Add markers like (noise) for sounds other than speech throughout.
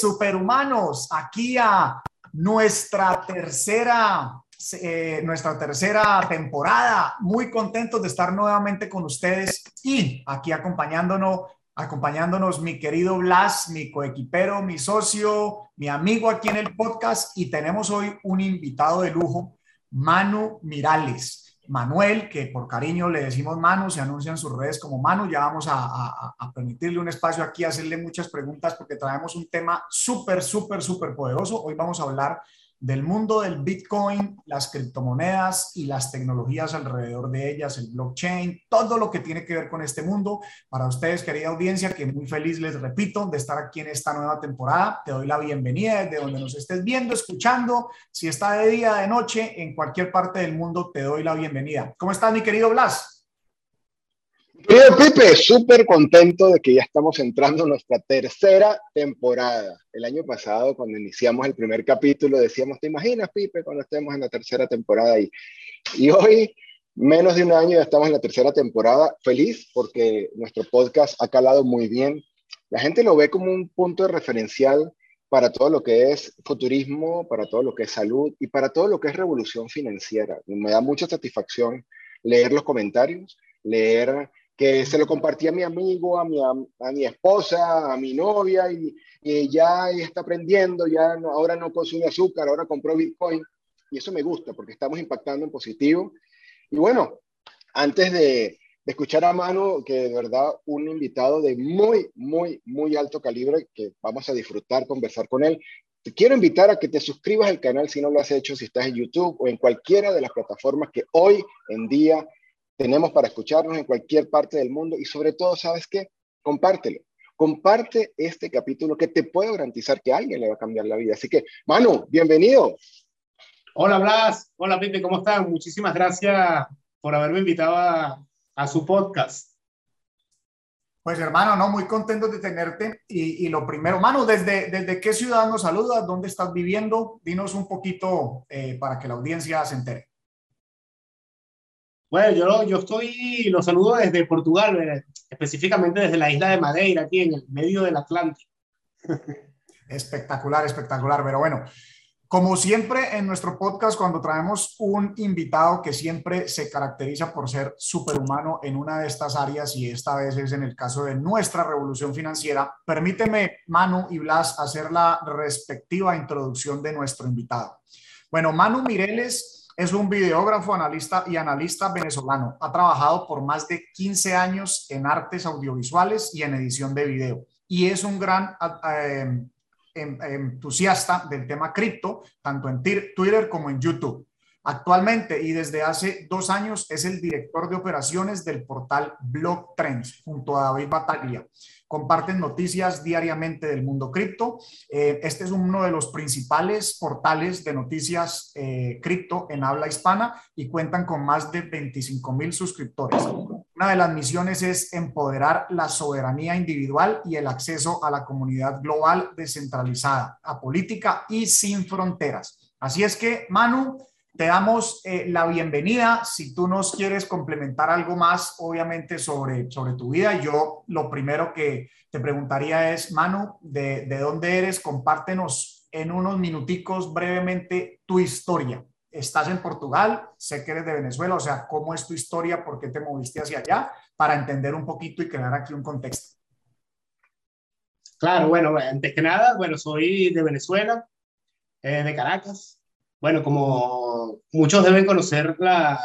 Superhumanos, aquí a nuestra tercera, eh, nuestra tercera temporada. Muy contentos de estar nuevamente con ustedes y aquí acompañándonos, acompañándonos mi querido Blas, mi coequipero, mi socio, mi amigo aquí en el podcast y tenemos hoy un invitado de lujo, Manu Mirales. Manuel, que por cariño le decimos Manu, se anuncia en sus redes como Manu. Ya vamos a, permitirle un espacio aquí, hacerle muchas preguntas porque traemos un tema súper, súper, súper poderoso. Hoy vamos a hablar del mundo del Bitcoin, las criptomonedas y las tecnologías alrededor de ellas, el blockchain, todo lo que tiene que ver con este mundo. Para ustedes, querida audiencia, que muy feliz les repito de estar aquí en esta nueva temporada. Te doy la bienvenida desde donde nos estés viendo, escuchando. Si está de día, de noche, en cualquier parte del mundo, te doy la bienvenida. ¿Cómo estás, mi querido Blas? Querido Pipe, súper contento de que ya estamos entrando en nuestra tercera temporada. El año pasado, cuando iniciamos el primer capítulo, decíamos, ¿te imaginas, Pipe, cuando estemos en la tercera temporada? Y, y hoy, menos de un año, ya estamos en la tercera temporada. Feliz porque nuestro podcast ha calado muy bien. La gente lo ve como un punto de referencial para todo lo que es futurismo, para todo lo que es salud y para todo lo que es revolución financiera. Me da mucha satisfacción leer los comentarios, leer que se lo compartí a mi amigo, a mi, a, mi esposa, a mi novia, y, ya está aprendiendo, ya ahora no consume azúcar, ahora compró Bitcoin, y eso me gusta porque estamos impactando en positivo. Y bueno, antes de, de escuchar a Manu, que de verdad un invitado de muy, muy, muy alto calibre, que vamos a disfrutar, conversar con él. Te quiero invitar a que te suscribas al canal si no lo has hecho, si estás en YouTube o en cualquiera de las plataformas que hoy en día tenemos para escucharnos en cualquier parte del mundo y sobre todo, ¿sabes qué? Compártelo. Comparte este capítulo que te puedo garantizar que a alguien le va a cambiar la vida. Así que, Manu, bienvenido. Hola Blas, hola Pipe, ¿cómo están? Muchísimas gracias por haberme invitado a, su podcast. Pues hermano, no, muy contento de tenerte. Y, lo primero, Manu, ¿desde, ¿desde qué ciudad nos saludas? ¿Dónde estás viviendo? Dinos un poquito eh, para que la audiencia se entere. Bueno, yo, yo estoy, lo saludo desde Portugal, eh, específicamente desde la isla de Madeira, aquí en el medio del Atlántico. (laughs) Espectacular, espectacular. Pero bueno, como siempre en nuestro podcast, cuando traemos un invitado que siempre se caracteriza por ser superhumano en una de estas áreas, y esta vez es en el caso de nuestra revolución financiera, permíteme, Manu y Blas, hacer la respectiva introducción de nuestro invitado. Bueno, Manu Mireles es un videógrafo, analista y analista venezolano. Ha trabajado por más de 15 años en artes audiovisuales y en edición de video. Y es un gran em, em, entusiasta del tema cripto, tanto en Twitter como en YouTube. Actualmente y desde hace dos años es el director de operaciones del portal Blog Trends junto a David Bataglia comparten noticias diariamente del mundo cripto. Eh, este es uno de los principales portales de noticias eh, cripto en habla hispana y cuentan con más de 25 mil suscriptores. Una de las misiones es empoderar la soberanía individual y el acceso a la comunidad global descentralizada, a política y sin fronteras. Así es que, Manu, te damos eh, la bienvenida. Si tú nos quieres complementar algo más, obviamente, sobre, sobre tu vida, yo lo primero que te preguntaría es, Manu, ¿de, de dónde eres? Compártenos en unos minuticos brevemente tu historia. Estás en Portugal, sé que eres de Venezuela, o sea, ¿cómo es tu historia? ¿Por qué te moviste hacia allá? Para entender un poquito y crear aquí un contexto. Claro, bueno, antes que nada, bueno, soy de Venezuela, eh, de Caracas, bueno, como muchos deben conocer la,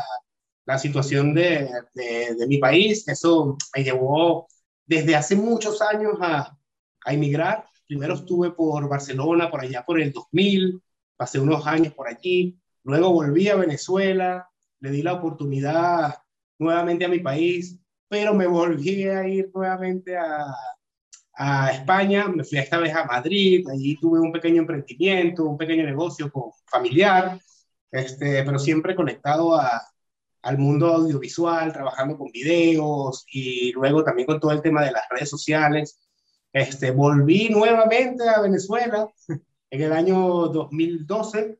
la situación de, de, mi país, eso me llevó desde hace muchos años a, a emigrar. Primero estuve por Barcelona, por allá por el 2000, pasé unos años por allí, luego volví a Venezuela, le di la oportunidad nuevamente a mi país, pero me volví a ir nuevamente a, a España, me fui esta vez a Madrid, allí tuve un pequeño emprendimiento, un pequeño negocio con, familiar, este, pero siempre conectado a, al mundo audiovisual, trabajando con videos y luego también con todo el tema de las redes sociales. Este, volví nuevamente a Venezuela en el año 2012.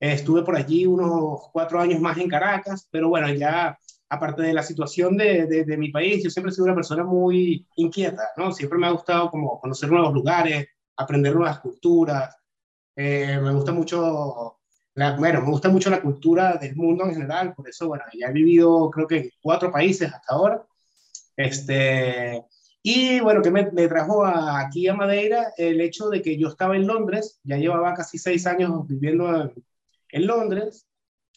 Estuve por allí unos cuatro años más en Caracas, pero bueno, ya aparte de la situación de, de, mi país, yo siempre he sido una persona muy inquieta, ¿no? Siempre me ha gustado como conocer nuevos lugares, aprender nuevas culturas. Eh, me gusta mucho, la, bueno, me gusta mucho la cultura del mundo en general, por eso, bueno, ya he vivido creo que cuatro países hasta ahora. Este, y bueno, que me, trajo aquí a Madeira el hecho de que yo estaba en Londres, ya llevaba casi seis años viviendo en, en Londres,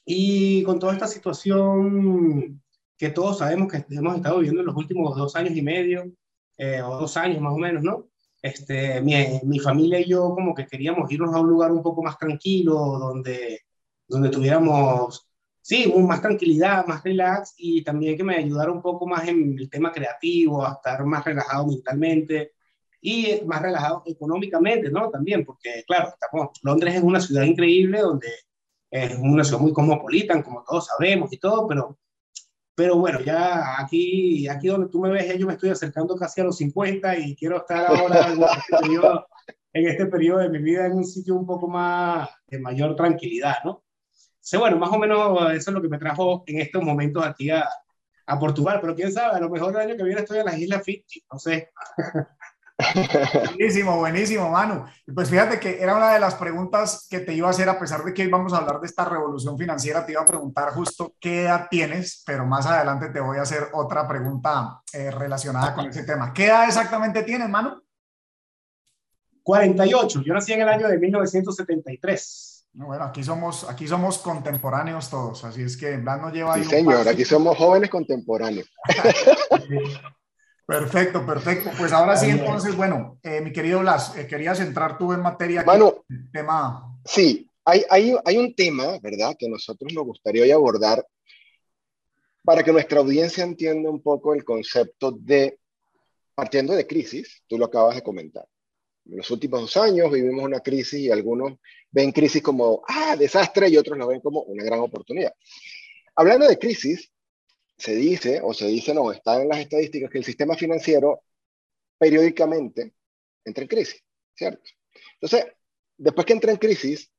y con toda esta situación que todos sabemos que hemos estado viviendo en los últimos dos años y medio, eh, o dos años más o menos, ¿no? Este, mi, mi, familia y yo como que queríamos irnos a un lugar un poco más tranquilo, donde, donde tuviéramos, sí, más tranquilidad, más relax, y también que me ayudara un poco más en el tema creativo, a estar más relajado mentalmente y más relajado económicamente, ¿no? También, porque claro, estamos, Londres es una ciudad increíble donde es una ciudad muy cosmopolita, como todos sabemos y todo, pero pero bueno, ya aquí, aquí donde tú me ves, yo me estoy acercando casi a los 50 y quiero estar ahora en este, (laughs) periodo, en este periodo de mi vida en un sitio un poco más de mayor tranquilidad, ¿no? Sí, bueno, más o menos eso es lo que me trajo en estos momentos aquí a, a Portugal, pero quién sabe, a lo mejor el año que viene estoy en las Islas Fiji, no sé. (laughs) (laughs) Buenísimo, buenísimo, Manu. Pues fíjate que era una de las preguntas que te iba a hacer, a pesar de que hoy vamos a hablar de esta revolución financiera, te iba a preguntar justo qué edad tienes, pero más adelante te voy a hacer otra pregunta eh, relacionada con ese tema. ¿Qué edad exactamente tienes, Manu? 48. Yo nací en el año de 1973. Bueno, aquí somos, aquí somos contemporáneos todos, así es que Blas nos lleva... Sí, señor, aquí somos jóvenes contemporáneos. (laughs) Perfecto, perfecto. Pues ahora sí, entonces, bueno, eh, mi querido Blas, eh, querías entrar tú en materia. Bueno, tema. Sí, hay, hay, hay, un tema, ¿verdad?, que nosotros nos gustaría hoy abordar para que nuestra audiencia entienda un poco el concepto de, partiendo de crisis, tú lo acabas de comentar. En los últimos dos años vivimos una crisis y algunos ven crisis como, ah, desastre, y otros lo ven como una gran oportunidad. Hablando de crisis, se dice, o se dice no, está en las estadísticas, que el sistema financiero periódicamente entra en crisis, ¿cierto? Entonces, después que entra en crisis,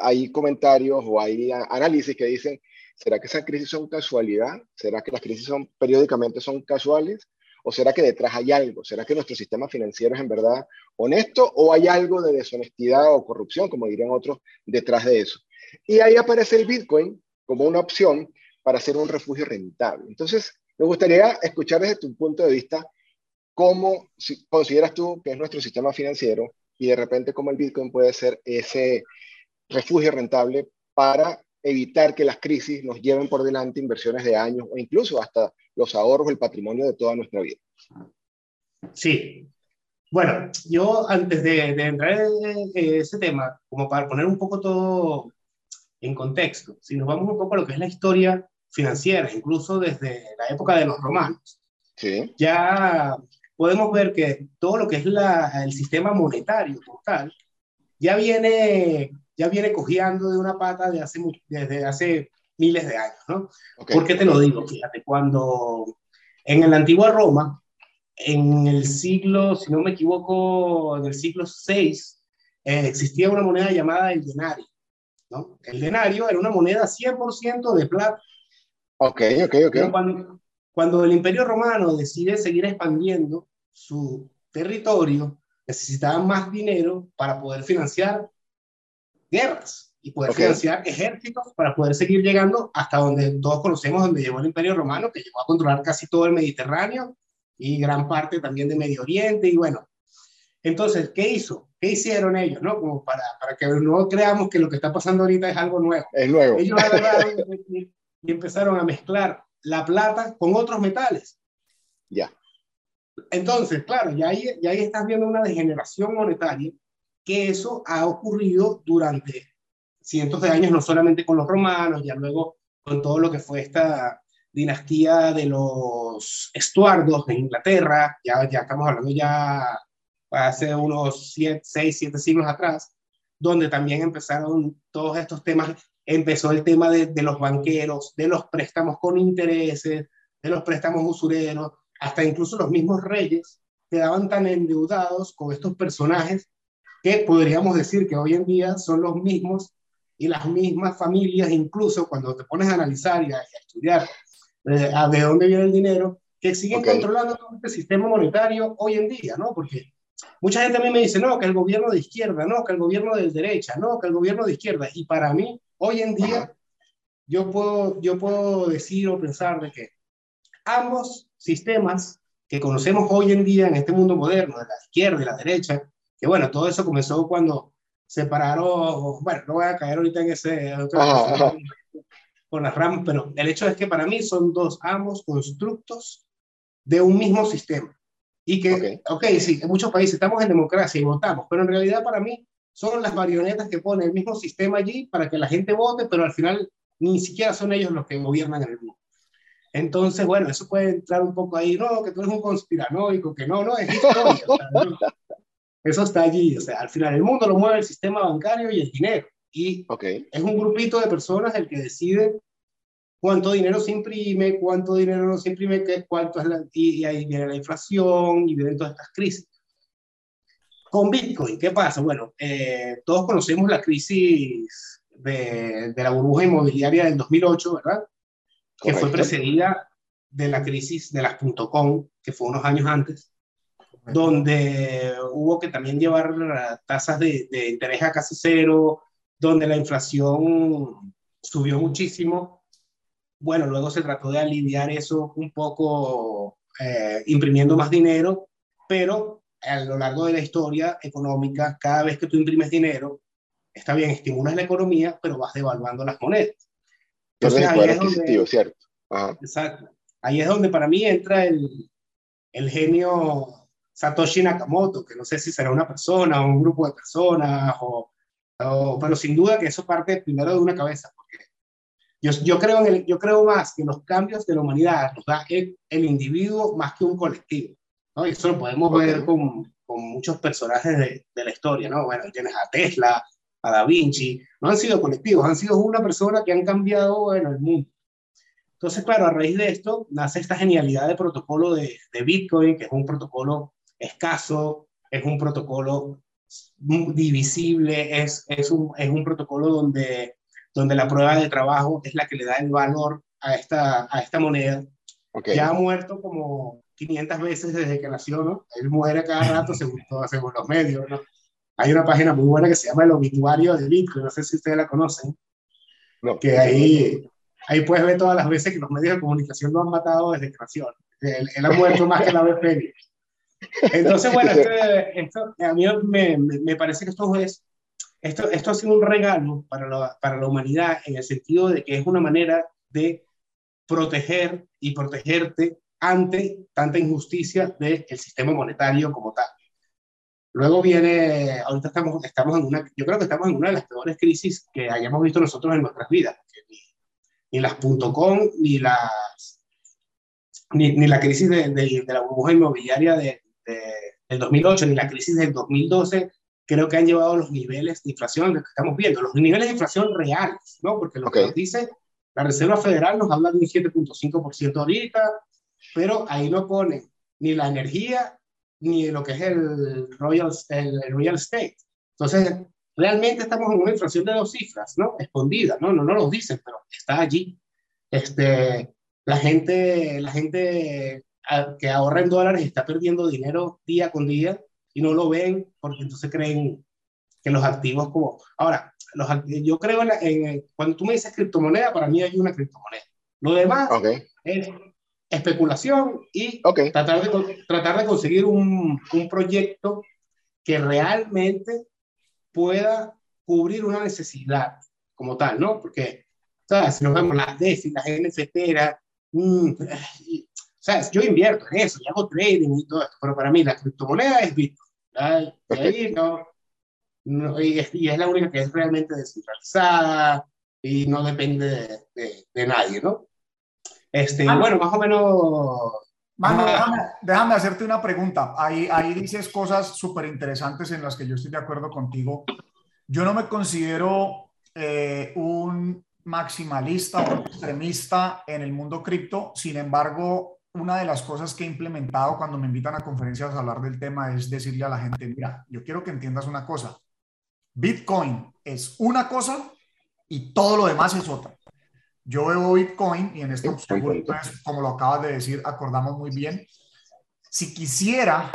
hay comentarios o hay análisis que dicen, ¿será que esas crisis son casualidad? ¿Será que las crisis son periódicamente son casuales? ¿O será que detrás hay algo? ¿Será que nuestro sistema financiero es en verdad honesto o hay algo de deshonestidad o corrupción, como dirían otros, detrás de eso? Y ahí aparece el Bitcoin como una opción para ser un refugio rentable. Entonces, me gustaría escuchar desde tu punto de vista cómo consideras tú que es nuestro sistema financiero y de repente cómo el Bitcoin puede ser ese refugio rentable para evitar que las crisis nos lleven por delante inversiones de años o incluso hasta los ahorros, el patrimonio de toda nuestra vida. Sí. Bueno, yo antes de, entrar en ese tema, como para poner un poco todo en contexto, si nos vamos un poco a lo que es la historia financiera, incluso desde la época de los romanos, ya podemos ver que todo lo que es la, el sistema monetario total ya viene, ya viene cojeando de una pata de hace, desde hace miles de años, ¿no? ¿Por qué te lo digo? Fíjate, cuando en la antigua Roma, en el siglo, si no me equivoco, en el siglo VI, eh, existía una moneda llamada el denario. ¿no? El denario era una moneda 100% de plata Ok, ok, ok. cuando, el Imperio Romano decide seguir expandiendo su territorio, necesitaban más dinero para poder financiar guerras y poder financiar ejércitos para poder seguir llegando hasta donde todos conocemos, donde llegó el Imperio Romano, que llegó a controlar casi todo el Mediterráneo y gran parte también de Medio Oriente. Y bueno, entonces, ¿qué hizo? ¿Qué hicieron ellos? ¿no? Como para, para que no creamos que lo que está pasando ahorita es algo nuevo. Es nuevo. Ellos agarraron (laughs) y empezaron a mezclar la plata con otros metales. Ya. Entonces, claro, ya ahí, ya ahí estás viendo una degeneración monetaria, que eso ha ocurrido durante cientos de años, no solamente con los romanos, ya luego con todo lo que fue esta dinastía de los estuardos de Inglaterra, ya, ya estamos hablando ya hace unos 6, 7 siglos atrás, donde también empezaron todos estos temas empezó el tema de, los banqueros, de los préstamos con intereses, de los préstamos usureros, hasta incluso los mismos reyes quedaban tan endeudados con estos personajes que podríamos decir que hoy en día son los mismos y las mismas familias, incluso cuando te pones a analizar y a, estudiar eh, de dónde viene el dinero, que siguen controlando todo este sistema monetario hoy en día, ¿no? Porque mucha gente a mí me dice, no, que el gobierno de izquierda, no, que el gobierno de derecha, no, que el gobierno de izquierda. Y para mí, hoy en día, yo puedo, yo puedo decir o pensar de que ambos sistemas que conocemos hoy en día en este mundo moderno, de la izquierda y la derecha, que bueno, todo eso comenzó cuando separaron, bueno, no voy a caer ahorita en ese, con las ramas, pero el hecho es que para mí son dos ambos constructos de un mismo sistema. Y que, ok, okay sí, en muchos países estamos en democracia y votamos, pero en realidad para mí son las marionetas que pone el mismo sistema allí para que la gente vote, pero al final ni siquiera son ellos los que gobiernan el mundo. Entonces, bueno, eso puede entrar un poco ahí, no, que tú eres un conspiranoico, que no, no, es historia. Eso está allí, o sea, al final el mundo lo mueve el sistema bancario y el dinero. Y es un grupito de personas el que decide cuánto dinero se imprime, cuánto dinero no se imprime, qué, cuánto es la, y, ahí viene la inflación y vienen todas estas crisis. Con Bitcoin, ¿qué pasa? Bueno, eh, todos conocemos la crisis de, de, la burbuja inmobiliaria del 2008, ¿verdad? Que fue precedida de la crisis de las .com, que fue unos años antes, donde hubo que también llevar tasas de, de interés a casi cero, donde la inflación subió muchísimo. Bueno, luego se trató de aliviar eso un poco eh, imprimiendo más dinero, pero a lo largo de la historia económica, cada vez que tú imprimes dinero, está bien, estimulas la economía, pero vas devaluando las monedas. Entonces, ahí es donde, cierto. Exacto. Ahí es donde para mí entra el, el genio Satoshi Nakamoto, que no sé si será una persona o un grupo de personas o pero, sin duda que eso parte primero de una cabeza, porque yo, yo, creo en el, yo creo más que los cambios de la humanidad los da el, individuo más que un colectivo. ¿No? Y eso lo podemos ver con, con, muchos personajes de, de, la historia. ¿no? Bueno, tienes a Tesla, a Da Vinci, no han sido colectivos, han sido una persona que han cambiado bueno, el mundo. Entonces, claro, a raíz de esto nace esta genialidad de protocolo de, de Bitcoin, que es un protocolo escaso, es un protocolo divisible, es, es, un, es un protocolo donde, donde la prueba de trabajo es la que le da el valor a esta, a esta moneda. Ya ha muerto como 500 veces desde que nació, ¿no? Él muere cada rato según, según los medios, ¿no? Hay una página muy buena que se llama El Obituario de Bitcoin, no sé si ustedes la conocen, que ahí, ahí puedes ver todas las veces que los medios de comunicación lo han matado desde que nació. Él, él ha muerto más que la vez Félix. Entonces, bueno, este, esto, a mí me, me, parece que esto es, esto, esto ha sido un regalo para la, para la humanidad en el sentido de que es una manera de proteger y protegerte ante tanta injusticia del sistema monetario como tal. Luego viene, ahorita estamos, estamos en una, yo creo que estamos en una de las peores crisis que hayamos visto nosotros en nuestras vidas. Ni, ni las .com, ni las, ni, ni la crisis de, de, de la burbuja inmobiliaria de, del 2008 ni la crisis del 2012 creo que han llevado los niveles de inflación que estamos viendo, los niveles de inflación reales, ¿no? Porque lo que nos dice la Reserva Federal nos habla de un 7.5% ahorita, pero ahí no pone ni la energía ni lo que es el Royal, el, Royal State. Entonces, realmente estamos en una inflación de dos cifras, ¿no? Escondida, ¿no? No, no lo dicen, pero está allí. Este, la gente, la gente que ahorra en dólares está perdiendo dinero día con día y no lo ven porque entonces creen que los activos como... Ahora, los, yo creo en, cuando tú me dices criptomoneda, para mí hay una criptomoneda. Lo demás es especulación y tratar, de, tratar de conseguir un, un proyecto que realmente pueda cubrir una necesidad como tal, ¿no? Porque, ¿sabes? Si nos vemos las DeFi, las NFT, mmm, sea, yo invierto en eso, y hago trading y todo esto, pero para mí la criptomoneda es Bitcoin. Ahí no, y, es, la única que es realmente descentralizada y no depende de, de, nadie, ¿no? Este, bueno, más o menos... Mano, déjame, déjame, hacerte una pregunta. Ahí, ahí dices cosas súper interesantes en las que yo estoy de acuerdo contigo. Yo no me considero eh, un maximalista o extremista en el mundo cripto. Sin embargo, una de las cosas que he implementado cuando me invitan a conferencias a hablar del tema es decirle a la gente, mira, yo quiero que entiendas una cosa. Bitcoin es una cosa y todo lo demás es otra. Yo veo Bitcoin y en esto, seguro, como lo acabas de decir, acordamos muy bien. Si quisiera,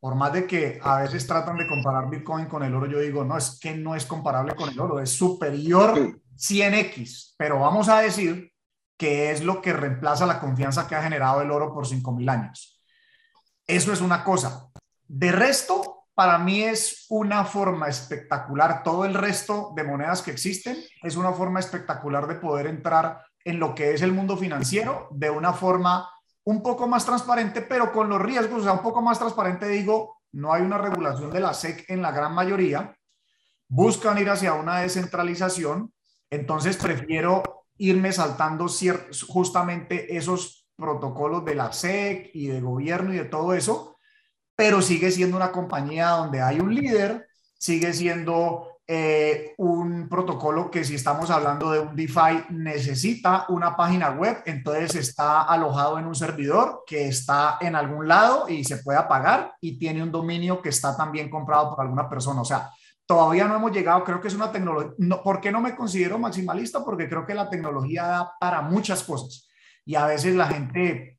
por más de que a veces tratan de comparar Bitcoin con el oro, yo digo, no, es que no es comparable con el oro, es superior 100x, pero vamos a decir que es lo que reemplaza la confianza que ha generado el oro por 5.000 años. Eso es una cosa. De resto, para mí es una forma espectacular. Todo el resto de monedas que existen es una forma espectacular de poder entrar en lo que es el mundo financiero de una forma un poco más transparente, pero con los riesgos, o sea, un poco más transparente, digo, no hay una regulación de la SEC en la gran mayoría, buscan ir hacia una descentralización, entonces prefiero irme saltando justamente esos protocolos de la SEC y de gobierno y de todo eso, pero sigue siendo una compañía donde hay un líder, sigue siendo eh, un protocolo que si estamos hablando de un DeFi necesita una página web, entonces está alojado en un servidor que está en algún lado y se puede apagar y tiene un dominio que está también comprado por alguna persona. O sea, todavía no hemos llegado, creo que es una tecnología, no, ¿por qué no me considero maximalista? Porque creo que la tecnología da para muchas cosas y a veces la gente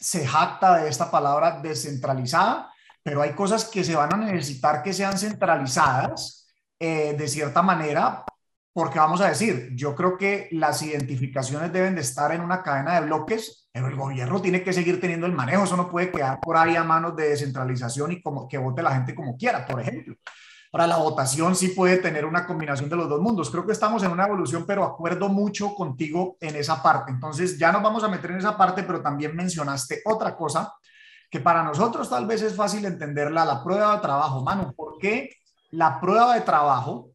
se jacta de esta palabra descentralizada, pero hay cosas que se van a necesitar que sean centralizadas eh, de cierta manera, porque vamos a decir, yo creo que las identificaciones deben de estar en una cadena de bloques, pero el gobierno tiene que seguir teniendo el manejo, eso no puede quedar por ahí a manos de descentralización y como que vote la gente como quiera, por ejemplo. Para la votación sí puede tener una combinación de los dos mundos. Creo que estamos en una evolución, pero acuerdo mucho contigo en esa parte. Entonces ya nos vamos a meter en esa parte, pero también mencionaste otra cosa que para nosotros tal vez es fácil entenderla, la prueba de trabajo. Mano, ¿por qué la prueba de trabajo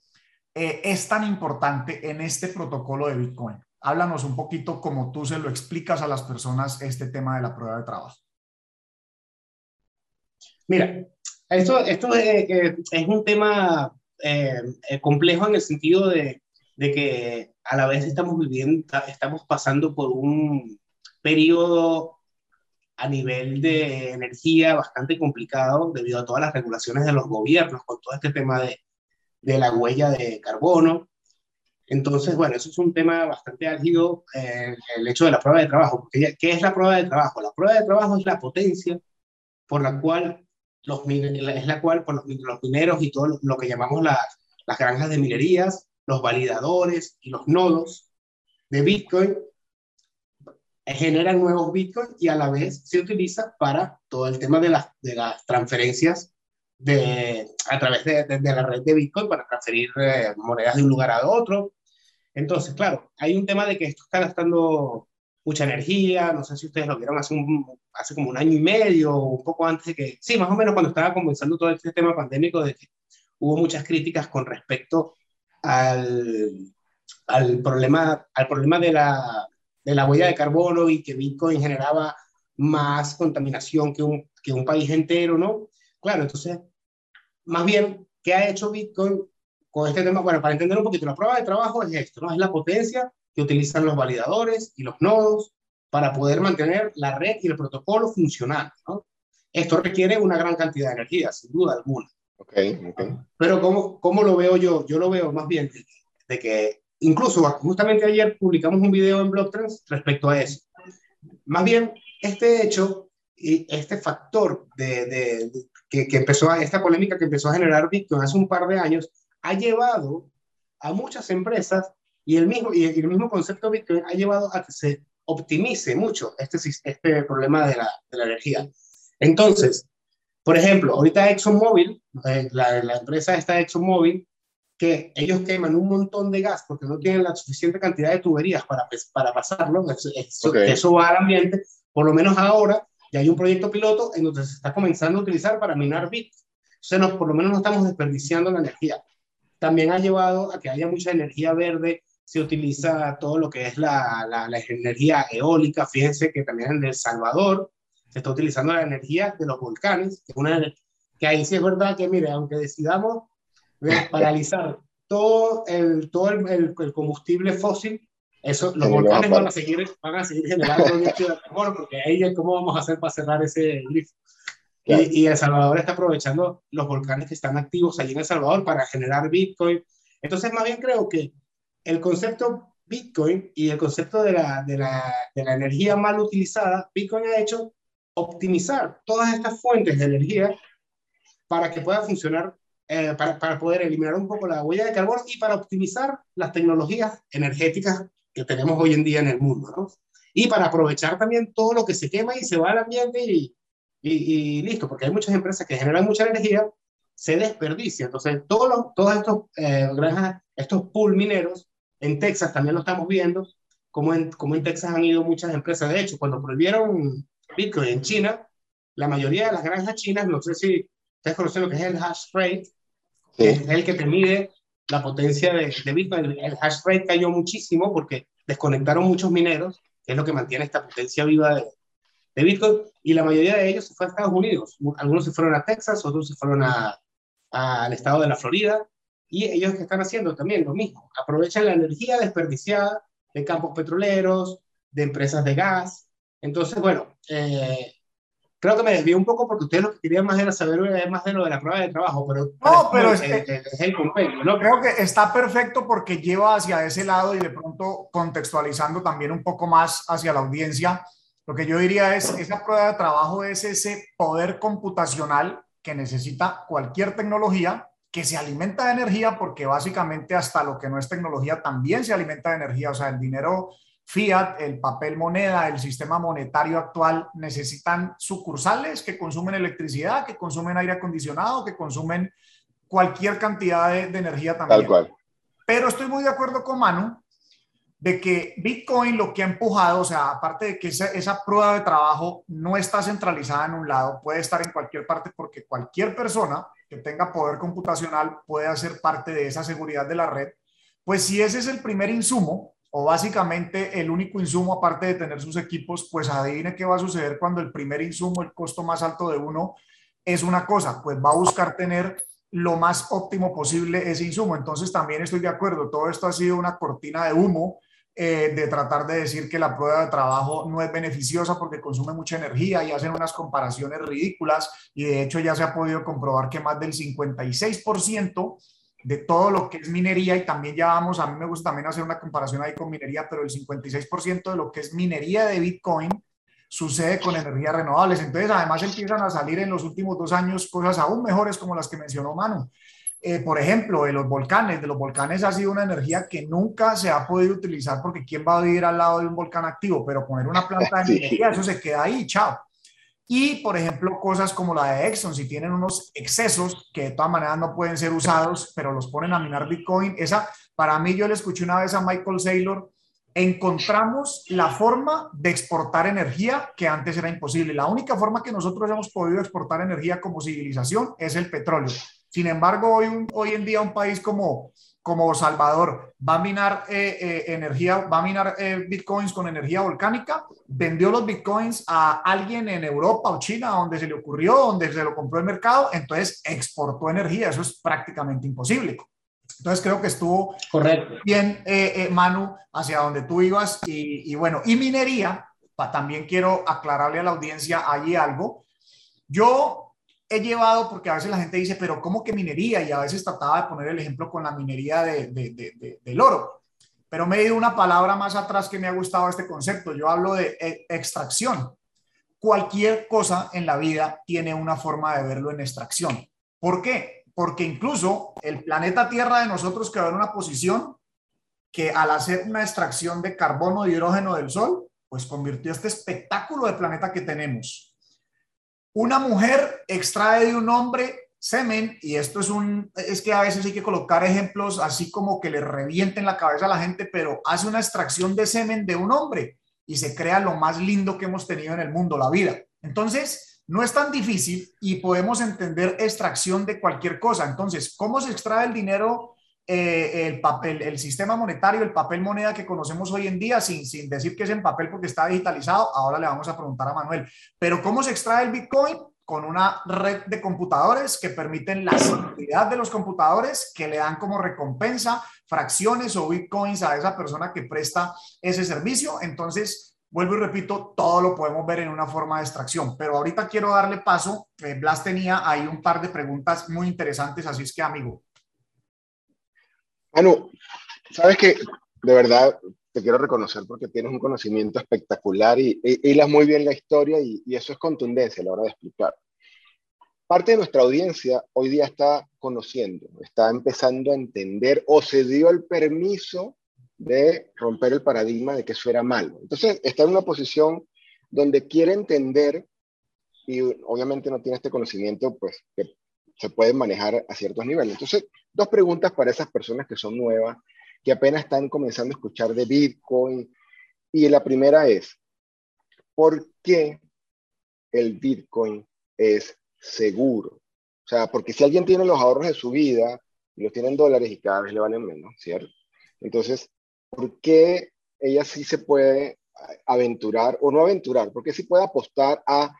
eh, es tan importante en este protocolo de Bitcoin? Háblanos un poquito como tú se lo explicas a las personas este tema de la prueba de trabajo. Mira, esto, esto es, es un tema eh, complejo en el sentido de, de, que a la vez estamos viviendo, estamos pasando por un periodo a nivel de energía bastante complicado debido a todas las regulaciones de los gobiernos con todo este tema de, de la huella de carbono. Entonces, bueno, eso es un tema bastante álgido, eh, el hecho de la prueba de trabajo. ¿Qué es la prueba de trabajo? La prueba de trabajo es la potencia por la cual los, es la cual por los, mineros y todo lo, que llamamos las granjas de minerías, los validadores y los nodos de Bitcoin generan nuevos Bitcoin y a la vez se utiliza para todo el tema de las, de las transferencias de, a través de, de, la red de Bitcoin para transferir eh, monedas de un lugar a otro. Entonces, claro, hay un tema de que esto está gastando mucha energía, no sé si ustedes lo vieron hace, un, hace como un año y medio un poco antes de que, sí, más o menos cuando estaba comenzando todo este tema pandémico, de que hubo muchas críticas con respecto al, al, problema, al problema de la, de la huella de carbono y que Bitcoin generaba más contaminación que un, que un país entero, ¿no? Claro, entonces, más bien, ¿qué ha hecho Bitcoin con este tema? Bueno, para entender un poquito, la prueba de trabajo es esto, ¿no? Es la potencia que utilizan los validadores y los nodos para poder mantener la red y el protocolo funcionando, ¿no? Esto requiere una gran cantidad de energía, sin duda alguna. Okay, okay. Pero ¿cómo, ¿cómo lo veo yo? Yo lo veo más bien de que Incluso justamente ayer publicamos un video en BlockTrans respecto a eso. Más bien, este hecho y este factor de, que, empezó a, esta polémica que empezó a generar Bitcoin hace un par de años, ha llevado a muchas empresas y el mismo, y el mismo concepto Bitcoin ha llevado a que se optimice mucho este, este problema de la, de la energía. Entonces, por ejemplo, ahorita ExxonMobil, eh, la, la, empresa esta ExxonMobil, que ellos queman un montón de gas porque no tienen la suficiente cantidad de tuberías para, para pasarlo, eso, eso va al ambiente, por lo menos ahora ya hay un proyecto piloto en donde se está comenzando a utilizar para minar bits. O sea, por lo menos no estamos desperdiciando la energía. También ha llevado a que haya mucha energía verde, se utiliza todo lo que es la, la, la energía eólica, fíjense que también en El Salvador se está utilizando la energía de los volcanes, que, una, que ahí sí es verdad que, mire, aunque decidamos paralizar todo el, todo el, el, combustible fósil, eso, los volcanes van a, seguir, van a seguir generando dióxido de carbono, porque ahí cómo vamos a hacer para cerrar ese grifo. Y, y, El Salvador está aprovechando los volcanes que están activos allí en El Salvador para generar Bitcoin. Entonces, más bien creo que el concepto Bitcoin y el concepto de la, de la, de la energía mal utilizada, Bitcoin ha hecho optimizar todas estas fuentes de energía para que pueda funcionar, eh, para, para, poder eliminar un poco la huella de carbono y para optimizar las tecnologías energéticas que tenemos hoy en día en el mundo, ¿no? Y para aprovechar también todo lo que se quema y se va al ambiente y, y, listo, porque hay muchas empresas que generan mucha energía, se desperdicia. Entonces, todos, los, estos eh, granjas, estos pool mineros, en Texas también lo estamos viendo, como en, como en Texas han ido muchas empresas. De hecho, cuando prohibieron Bitcoin en China, la mayoría de las granjas chinas, no sé si ustedes conocen lo que es el hash rate, que es el que te mide la potencia de, de, Bitcoin. El hash rate cayó muchísimo porque desconectaron muchos mineros, que es lo que mantiene esta potencia viva de, de Bitcoin, y la mayoría de ellos se fue a Estados Unidos. Algunos se fueron a Texas, otros se fueron al estado de la Florida, y ellos que están haciendo también lo mismo, aprovechan la energía desperdiciada de campos petroleros, de empresas de gas. Entonces, bueno, eh, creo que me desvié un poco porque ustedes lo que querían más era saber más de lo de la prueba de trabajo, pero no, pero es, el compendio, ¿no? Creo que está perfecto porque lleva hacia ese lado y de pronto contextualizando también un poco más hacia la audiencia lo que yo diría es, esa prueba de trabajo es ese poder computacional que necesita cualquier tecnología que se alimenta de energía porque básicamente hasta lo que no es tecnología también se alimenta de energía. O sea, el dinero fiat, el papel moneda, el sistema monetario actual necesitan sucursales que consumen electricidad, que consumen aire acondicionado, que consumen cualquier cantidad de, de energía también. Tal cual. Pero estoy muy de acuerdo con Manu de que Bitcoin lo que ha empujado, o sea, aparte de que esa, esa, prueba de trabajo no está centralizada en un lado, puede estar en cualquier parte porque cualquier persona que tenga poder computacional puede hacer parte de esa seguridad de la red, pues si ese es el primer insumo o básicamente el único insumo aparte de tener sus equipos, pues adivine qué va a suceder cuando el primer insumo, el costo más alto de uno, es una cosa, pues va a buscar tener lo más óptimo posible ese insumo. Entonces también estoy de acuerdo, todo esto ha sido una cortina de humo eh, de tratar de decir que la prueba de trabajo no es beneficiosa porque consume mucha energía y hacen unas comparaciones ridículas y de hecho ya se ha podido comprobar que más del 56% de todo lo que es minería y también ya vamos, a mí me gusta también hacer una comparación ahí con minería, pero el 56% de lo que es minería de Bitcoin sucede con energías renovables. Entonces, además empiezan a salir en los últimos dos años cosas aún mejores como las que mencionó Manu. Eh, por ejemplo, de los volcanes. De los volcanes ha sido una energía que nunca se ha podido utilizar porque ¿quién va a vivir al lado de un volcán activo? Pero poner una planta de (laughs) minería, eso se queda ahí, chao. Y, por ejemplo, cosas como la de Exxon, si tienen unos excesos que de todas maneras no pueden ser usados, pero los ponen a minar Bitcoin, esa, para mí, yo le escuché una vez a Michael Saylor, encontramos la forma de exportar energía que antes era imposible. La única forma que nosotros hemos podido exportar energía como civilización es el petróleo. Sin embargo, hoy, hoy en día un país como, como Salvador va a minar eh, eh, energía, va a minar eh, bitcoins con energía volcánica, vendió los bitcoins a alguien en Europa o China donde se le ocurrió, donde se lo compró el mercado, entonces exportó energía, eso es prácticamente imposible. Entonces creo que estuvo Correcto. bien, Manu, hacia donde tú ibas y, y bueno, y minería, también quiero aclararle a la audiencia allí algo. Yo he llevado, porque a veces la gente dice, pero ¿cómo que minería? Y a veces trataba de poner el ejemplo con la minería de, de, del oro. Pero me he ido una palabra más atrás que me ha gustado este concepto. Yo hablo de e, extracción. Cualquier cosa en la vida tiene una forma de verlo en extracción. ¿Por qué? Porque incluso el planeta Tierra de nosotros quedó en una posición que al hacer una extracción de carbono y hidrógeno del Sol, pues convirtió este espectáculo de planeta que tenemos una mujer extrae de un hombre semen, y esto es un, es que a veces hay que colocar ejemplos así como que le revienten la cabeza a la gente, pero hace una extracción de semen de un hombre y se crea lo más lindo que hemos tenido en el mundo, la vida. Entonces, no es tan difícil y podemos entender extracción de cualquier cosa. Entonces, ¿cómo se extrae el dinero eh, el papel, el sistema monetario, el papel moneda que conocemos hoy en día, sin, sin decir que es en papel porque está digitalizado, ahora le vamos a preguntar a Manuel. Pero ¿cómo se extrae el Bitcoin? Con una red de computadores que permiten la seguridad de los computadores, que le dan como recompensa fracciones o bitcoins a esa persona que presta ese servicio. Entonces, vuelvo y repito, todo lo podemos ver en una forma de extracción. Pero ahorita quiero darle paso. Eh, Blas tenía ahí un par de preguntas muy interesantes, así es que, amigo, Manu, sabes que de verdad te quiero reconocer porque tienes un conocimiento espectacular y, hilas muy bien la historia y, y, eso es contundencia a la hora de explicar. Parte de nuestra audiencia hoy día está conociendo, está empezando a entender o se dio el permiso de romper el paradigma de que eso era malo. Entonces está en una posición donde quiere entender y obviamente no tiene este conocimiento, pues que se puede manejar a ciertos niveles. Entonces, dos preguntas para esas personas que son nuevas, que apenas están comenzando a escuchar de Bitcoin. Y la primera es, ¿por qué el Bitcoin es seguro? O sea, porque si alguien tiene los ahorros de su vida y los tiene en dólares y cada vez le valen menos, ¿cierto? Entonces, ¿por qué ella sí se puede aventurar o no aventurar? ¿Por qué sí puede apostar a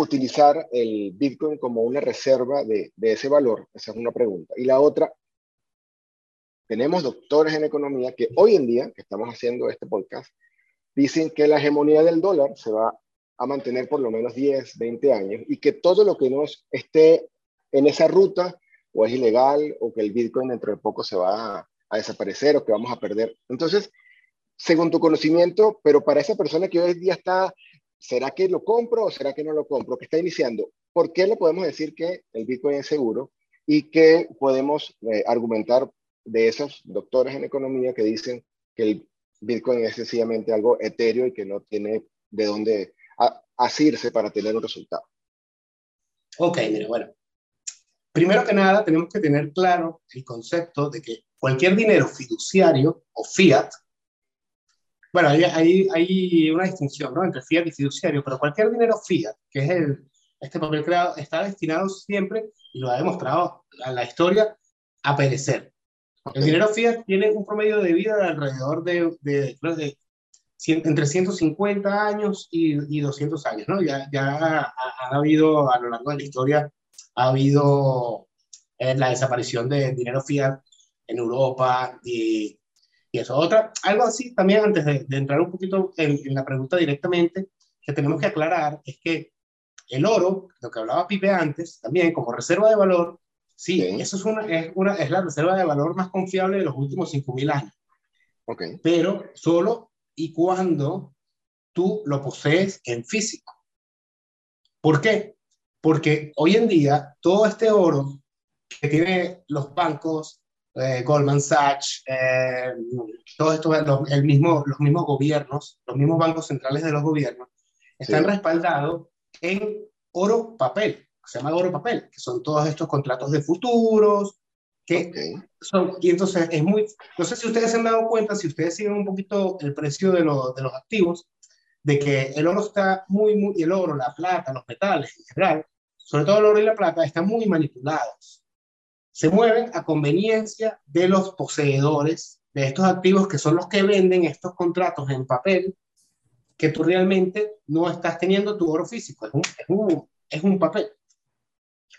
utilizar el Bitcoin como una reserva de, ese valor? Esa es una pregunta. Y la otra, tenemos doctores en economía que hoy en día, que estamos haciendo este podcast, dicen que la hegemonía del dólar se va a mantener por lo menos 10, 20 años y que todo lo que no esté en esa ruta o es ilegal o que el Bitcoin dentro de poco se va a, a desaparecer o que vamos a perder. Entonces, según tu conocimiento, pero para esa persona que hoy día está ¿será que lo compro o será que no lo compro? Que está iniciando. ¿Por qué le podemos decir que el Bitcoin es seguro? Y qué podemos eh, argumentar de esos doctores en economía que dicen que el Bitcoin es sencillamente algo etéreo y que no tiene de dónde asirse para tener un resultado. Ok, mira, bueno. Primero que nada, tenemos que tener claro el concepto de que cualquier dinero fiduciario o fiat bueno, hay, hay, una distinción ¿no? entre fiat y fiduciario, pero cualquier dinero fiat, que es el, este papel creado, está destinado siempre, y lo ha demostrado a la historia, a perecer. El dinero fiat tiene un promedio de vida de alrededor de, de, de, entre 150 años y, y 200 años, ¿no? Ya, ya ha, ha, habido, a lo largo de la historia, ha habido eh, la desaparición de dinero fiat en Europa y y eso. Otra, algo así también antes de, entrar un poquito en, la pregunta directamente, que tenemos que aclarar es que el oro, lo que hablaba Pipe antes, también como reserva de valor, sí, eso es, una, es, una, es la reserva de valor más confiable de los últimos 5.000 años. Okay. Pero solo y cuando tú lo posees en físico. ¿Por qué? Porque hoy en día todo este oro que tienen los bancos, eh, Goldman Sachs, eh, todos estos, los, el mismo, los mismos gobiernos, los mismos bancos centrales de los gobiernos, están sí. respaldados en oro papel, se llama oro papel, que son todos estos contratos de futuros, que okay. son, y entonces es muy, no sé si ustedes se han dado cuenta, si ustedes siguen un poquito el precio de, lo, de los activos, de que el oro está muy, muy, el oro, la plata, los metales en general, sobre todo el oro y la plata, están muy manipulados se mueven a conveniencia de los poseedores de estos activos que son los que venden estos contratos en papel que tú realmente no estás teniendo tu oro físico, es un, es un, es un papel.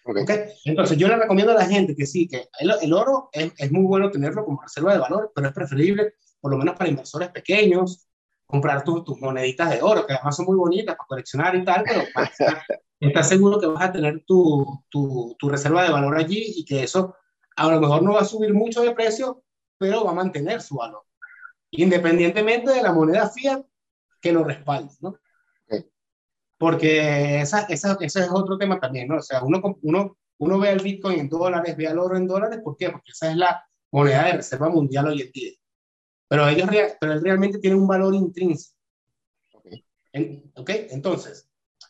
Okay. okay. Entonces yo le recomiendo a la gente que sí, que el, el oro es, es, muy bueno tenerlo como reserva de valor, pero es preferible, por lo menos para inversores pequeños, comprar tus, tus moneditas de oro, que además son muy bonitas para coleccionar y tal, pero estar, estás seguro que vas a tener tu, tu, tu, reserva de valor allí y que eso a lo mejor no va a subir mucho de precio, pero va a mantener su valor, independientemente de la moneda fiat que lo respalde, ¿no? Okay. Porque esa, esa, ese es otro tema también, ¿no? O sea, uno, uno, uno ve el Bitcoin en dólares, ve al oro en dólares, ¿por qué? Porque esa es la moneda de reserva mundial hoy en día. Pero, ellos, pero él realmente tiene un valor intrínseco. Okay. En, ¿Ok? Entonces,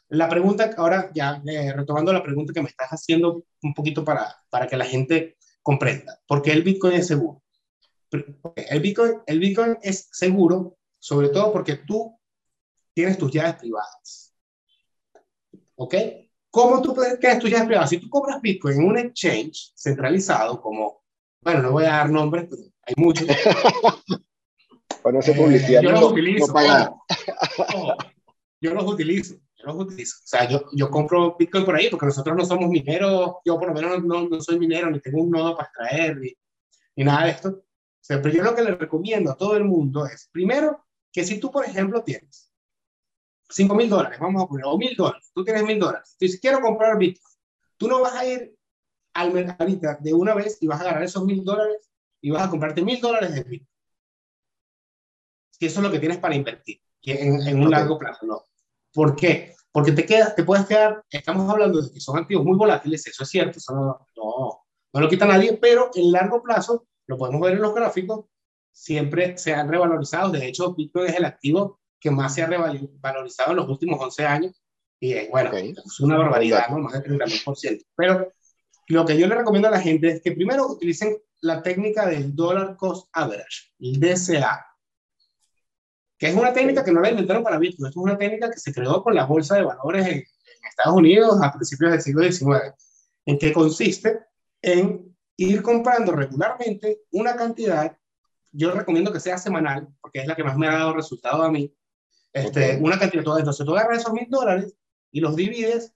la pregunta, ahora ya eh, retomando la pregunta que me estás haciendo un poquito para, para que la gente comprenda, ¿por qué el Bitcoin es seguro? El Bitcoin, el Bitcoin es seguro, sobre todo porque tú tienes tus llaves privadas. ¿Ok? ¿Cómo tú tienes tus llaves privadas? Si tú compras Bitcoin en un exchange centralizado, como, bueno, no voy a dar nombres, pero hay muchos. (laughs) Publicidad eh, yo no, los utilizo. No yo los utilizo yo los utilizo. O sea, yo, yo compro Bitcoin por ahí porque nosotros no somos mineros, yo por lo menos no, no soy minero, ni tengo un nodo para extraer, ni, ni nada de esto. O sea, pero yo lo que le recomiendo a todo el mundo es, primero, que si tú, por ejemplo, tienes 5 mil dólares, vamos a poner, o mil dólares, tú tienes mil dólares, tú dices, quiero comprar Bitcoin, tú no vas a ir al mercado de una vez y vas a agarrar esos mil dólares y vas a comprarte mil dólares de Bitcoin. Si eso es lo que tienes para invertir en, en un largo plazo, no. ¿Por qué? Porque te, queda, te puedes quedar, estamos hablando de que son activos muy volátiles, eso es cierto, eso no, no, no lo quita nadie, pero en largo plazo, lo podemos ver en los gráficos, siempre se han revalorizado. De hecho, Bitcoin es el activo que más se ha revalorizado en los últimos 11 años. Y es, bueno, es una barbaridad, ¿no? Más del 30%. Pero lo que yo le recomiendo a la gente es que primero utilicen la técnica del Dollar Cost Average, el DCA, que es una técnica que no la inventaron para Bitcoin, es una técnica que se creó con la bolsa de valores en, en Estados Unidos a principios del siglo XIX, en que consiste en ir comprando regularmente una cantidad, yo recomiendo que sea semanal, porque es la que más me ha dado resultado a mí, este, una cantidad, entonces tú agarras esos mil dólares y los divides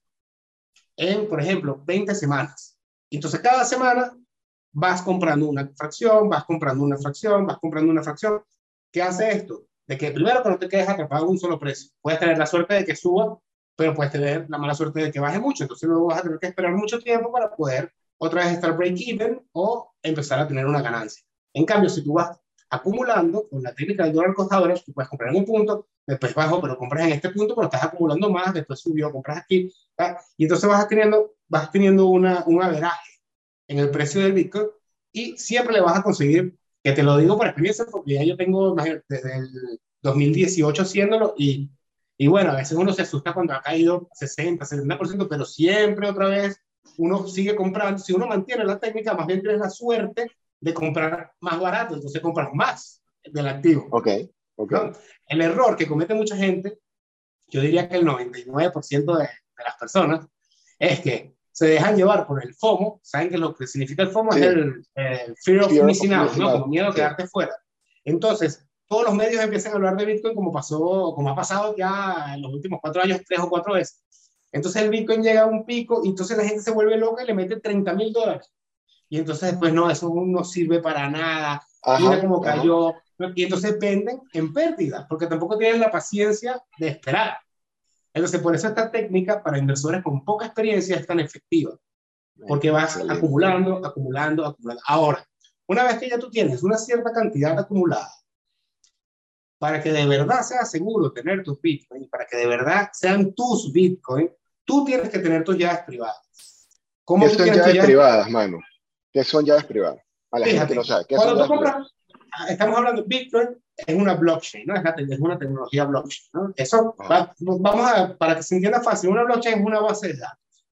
en, por ejemplo, 20 semanas. Entonces cada semana vas comprando una fracción, vas comprando una fracción, vas comprando una fracción. ¿Qué hace esto? De que primero que no te quedes atrapado en un solo precio. Puedes tener la suerte de que suba, pero puedes tener la mala suerte de que baje mucho. Entonces luego vas a tener que esperar mucho tiempo para poder otra vez estar break-even o empezar a tener una ganancia. En cambio, si tú vas acumulando con la técnica del dólar costadores, tú puedes comprar en un punto, después bajo, pero compras en este punto, pero estás acumulando más, después subió, compras aquí, y entonces vas teniendo, vas teniendo una, un averaje en el precio del Bitcoin y siempre le vas a conseguir, que te lo digo por experiencia, porque ya yo tengo desde el 2018 haciéndolo y, y bueno, a veces uno se asusta cuando ha caído 60, 70%, pero siempre otra vez uno sigue comprando, si uno mantiene la técnica, más bien tienes la suerte de comprar más barato, entonces compras más del activo. Ok, ok. El error que comete mucha gente, yo diría que el 99% de, de, las personas, es que se dejan llevar por el FOMO, saben que lo que significa el FOMO sí. es el, fear of fear missing out, ¿no? Como miedo a quedarte fuera. Entonces, todos los medios empiezan a hablar de Bitcoin como pasó, como ha pasado ya en los últimos cuatro años, tres o cuatro veces. Entonces el Bitcoin llega a un pico y entonces la gente se vuelve loca y le mete 30 mil dólares. Y entonces después, no, eso no sirve para nada. Ajá, Mira cómo cayó. Ajá. Y entonces venden en pérdida, porque tampoco tienen la paciencia de esperar. Entonces, por eso esta técnica para inversores con poca experiencia es tan efectiva. Porque vas Excelente. acumulando, acumulando, acumulando. Ahora, una vez que ya tú tienes una cierta cantidad acumulada, para que de verdad sea seguro tener tus Bitcoin, para que de verdad sean tus Bitcoin, tú tienes que tener tus llaves privadas. ¿Cómo ¿Qué son llaves, llaves privadas, mano? ¿Qué son llaves privadas? A la Fíjate, gente no sabe. ¿Qué cuando son tú compras, privadas? estamos hablando de Bitcoin, es una blockchain, ¿no? Es, la, es una tecnología blockchain, ¿no? Eso, va, vamos a, para que se entienda fácil, una blockchain es una base de datos.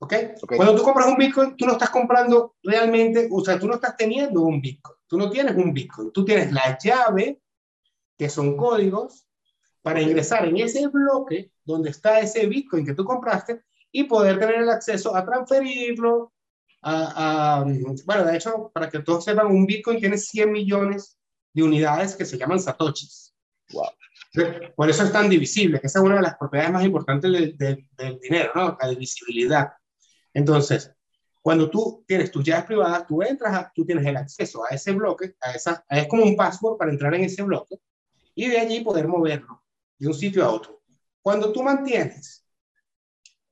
¿Okay? ¿ok? Cuando tú compras un Bitcoin, tú no estás comprando realmente, o sea, tú no estás teniendo un Bitcoin, tú no tienes un Bitcoin, tú tienes la llave, que son códigos, para ingresar en ese bloque donde está ese Bitcoin que tú compraste y poder tener el acceso a transferirlo. A, a, bueno, de hecho, para que todos sepan, un Bitcoin tiene 100 millones de unidades que se llaman satoshis. Wow. Por eso es tan divisible, que esa es una de las propiedades más importantes del, del, del dinero, ¿no? la divisibilidad. Entonces, cuando tú tienes tus llaves privadas, tú entras, a, tú tienes el acceso a ese bloque, a esa, es como un password para entrar en ese bloque y de allí poder moverlo de un sitio a otro. Cuando tú mantienes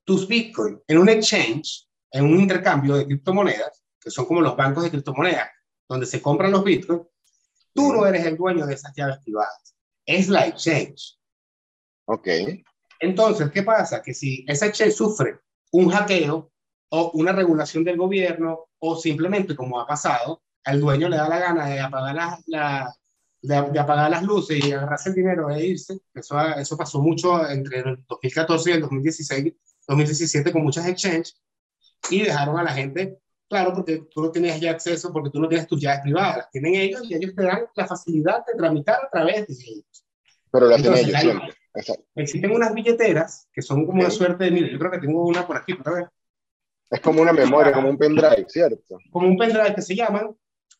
tus Bitcoin en un exchange, en un intercambio de criptomonedas, que son como los bancos de criptomonedas, donde se compran los Bitcoin, tú no eres el dueño de esas llaves privadas. Es la exchange. Ok. Entonces, ¿qué pasa? Que si esa exchange sufre un hackeo o una regulación del gobierno o simplemente, como ha pasado, al dueño le da la gana de apagar la, la de, de, apagar las luces y agarrarse el dinero e irse. Eso, eso pasó mucho entre el 2014 y el 2016, 2017 con muchas exchanges y dejaron a la gente, claro, porque tú no tenías ya acceso, porque tú no tienes tus llaves privadas, las tienen ellos y ellos te dan la facilidad de tramitar a través de ellos. Pero las tienen ellos siempre. Exacto. Existen unas billeteras que son como okay. una suerte de, mira, yo creo que tengo una por aquí, para ver. Es como una memoria, como un pendrive, ¿cierto? Como un pendrive que se llaman,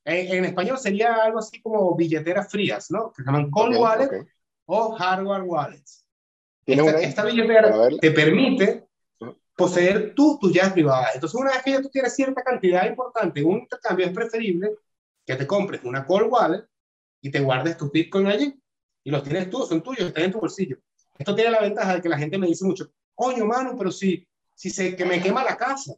en, en, español sería algo así como billeteras frías, ¿no? Que se llaman cold okay, wallet okay. o hardware wallets. Esta, esta, billetera te permite poseer tú tus llaves privadas. Entonces, una vez que ya tú tienes cierta cantidad importante en un intercambio, es preferible que te compres una cold wallet y te guardes tus bitcoin allí. Y los tienes tú, son tuyos, están en tu bolsillo. Esto tiene la ventaja de que la gente me dice mucho, coño, mano, pero si, si se que me quema la casa,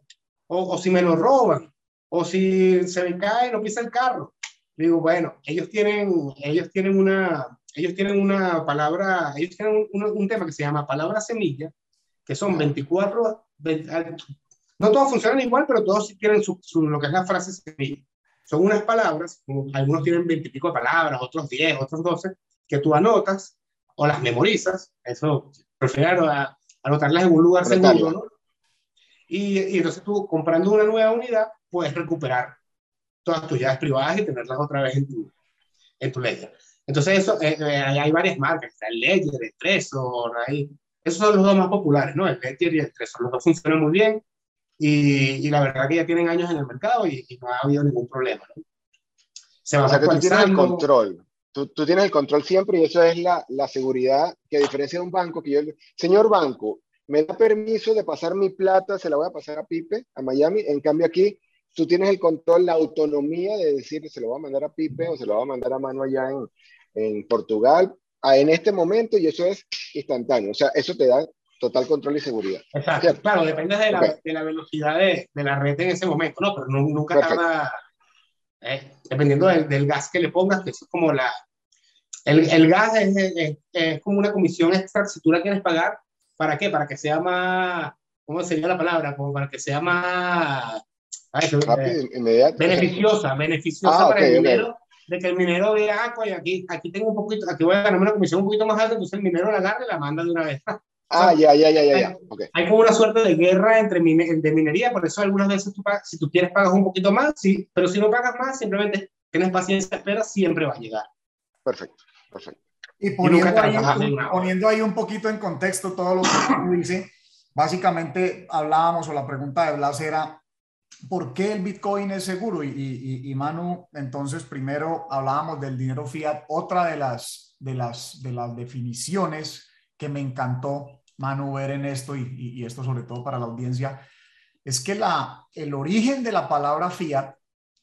o, o si me lo roban, o si se me cae y no pisa el carro. digo, bueno, ellos tienen, ellos tienen una, ellos tienen una palabra, ellos tienen un, un tema que se llama palabra semilla, que son 24, no todos funcionan igual, pero todos tienen su, lo que es la frase semilla. Son unas palabras, algunos tienen 20 y pico palabras, otros 10, otros 12, que tú anotas o las memorizas, eso prefiero anotarlas en un lugar seguro, ¿no? Y, y, entonces tú comprando una nueva unidad puedes recuperar todas tus llaves privadas y tenerlas otra vez en tu, en tu ledger. Entonces eso, eh, eh, hay varias marcas, está el Ledger, el Trezor, ahí. Esos son los dos más populares, ¿no? El Ledger y el Trezor. Los dos funcionan muy bien y, y la verdad que ya tienen años en el mercado y, no ha habido ningún problema, ¿no? Se va o sea que tú tienes el control. Tú, tú, tienes el control siempre y eso es la, la seguridad que a diferencia de un banco que yo... Señor banco, me da permiso de pasar mi plata, se la voy a pasar a Pipe, a Miami. En cambio aquí, tú tienes el control, la autonomía de decir, se lo voy a mandar a Pipe o se lo voy a mandar a mano allá en, en Portugal en este momento y eso es instantáneo. O sea, eso te da total control y seguridad. Exacto. Claro, depende de la, de la velocidad de, de, la red en ese momento, ¿no? Pero nunca Perfecto. tarda, eh, dependiendo del, del, gas que le pongas, que eso es como la... El, el gas es, es, es, como una comisión extra si tú la quieres pagar ¿Para qué? Para que sea más, ¿cómo sería la palabra? Como para que sea más... Ay, Rápido, inmediato. Beneficiosa, beneficiosa ah, para okay, el minero. Okay. De que el minero vea, ah, pues aquí, aquí tengo un poquito, aquí voy a ganar una comisión un poquito más alta, entonces el minero la agarra y la manda de una vez. (laughs) Ah, ya, ya, ya, ya. ya. Okay. Hay como una suerte de guerra entre mine de minería, por eso algunas veces tú pagas, si tú quieres pagas un poquito más, sí, pero si no pagas más, simplemente tienes paciencia, espera, siempre va a llegar. Perfecto, perfecto. Y poniendo, ahí, poniendo ahí un poquito en contexto todo lo que dice, básicamente hablábamos o la pregunta de Blas era, ¿por qué el Bitcoin es seguro? Y, y, y, Manu, entonces primero hablábamos del dinero fiat, otra de las, de las, de las definiciones que me encantó, Manu, ver en esto y, y esto sobre todo para la audiencia, es que la, el origen de la palabra fiat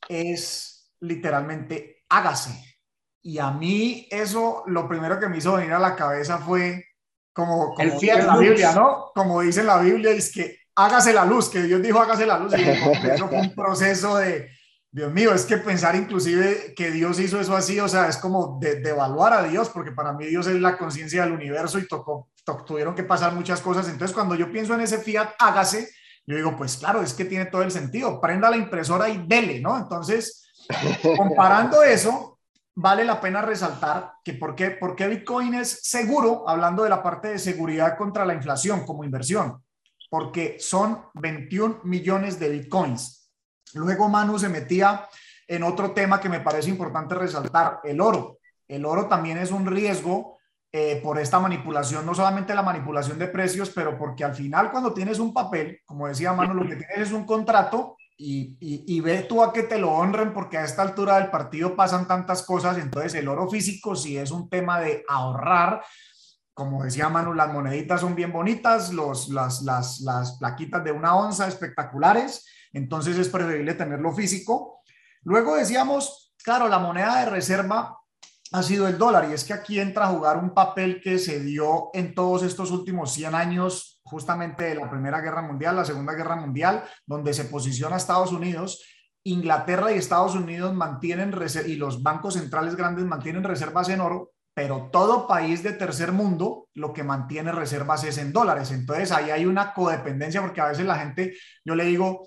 es literalmente hágase. Y a mí eso, lo primero que me hizo venir a la cabeza fue como, como dice la Biblia, ¿no? Como dice la Biblia, es que hágase la luz, que Dios dijo hágase la luz. Y eso (laughs) fue un proceso de, Dios mío, es que pensar inclusive que Dios hizo eso así, o sea, es como de, de evaluar a Dios, porque para mí Dios es la conciencia del universo y tocó, to, tuvieron que pasar muchas cosas. Entonces, cuando yo pienso en ese fiat, hágase, yo digo, pues claro, es que tiene todo el sentido, prenda la impresora y dele, ¿no? Entonces, comparando eso, vale la pena resaltar que por qué, por qué Bitcoin es seguro, hablando de la parte de seguridad contra la inflación como inversión, porque son 21 millones de Bitcoins. Luego Manu se metía en otro tema que me parece importante resaltar, el oro. El oro también es un riesgo eh, por esta manipulación, no solamente la manipulación de precios, pero porque al final cuando tienes un papel, como decía Manu, lo que tienes es un contrato y, y, ve tú a que te lo honren porque a esta altura del partido pasan tantas cosas, entonces el oro físico si es un tema de ahorrar, como decía Manu, las moneditas son bien bonitas, los, las, las, las plaquitas de una onza espectaculares, entonces es preferible tenerlo físico. Luego decíamos, claro, la moneda de reserva ha sido el dólar y es que aquí entra a jugar un papel que se dio en todos estos últimos 100 años justamente de la Primera Guerra Mundial, la Segunda Guerra Mundial, donde se posiciona Estados Unidos. Inglaterra y Estados Unidos mantienen y los bancos centrales grandes mantienen reservas en oro, pero todo país de tercer mundo lo que mantiene reservas es en dólares. Entonces ahí hay una codependencia porque a veces la gente, yo le digo,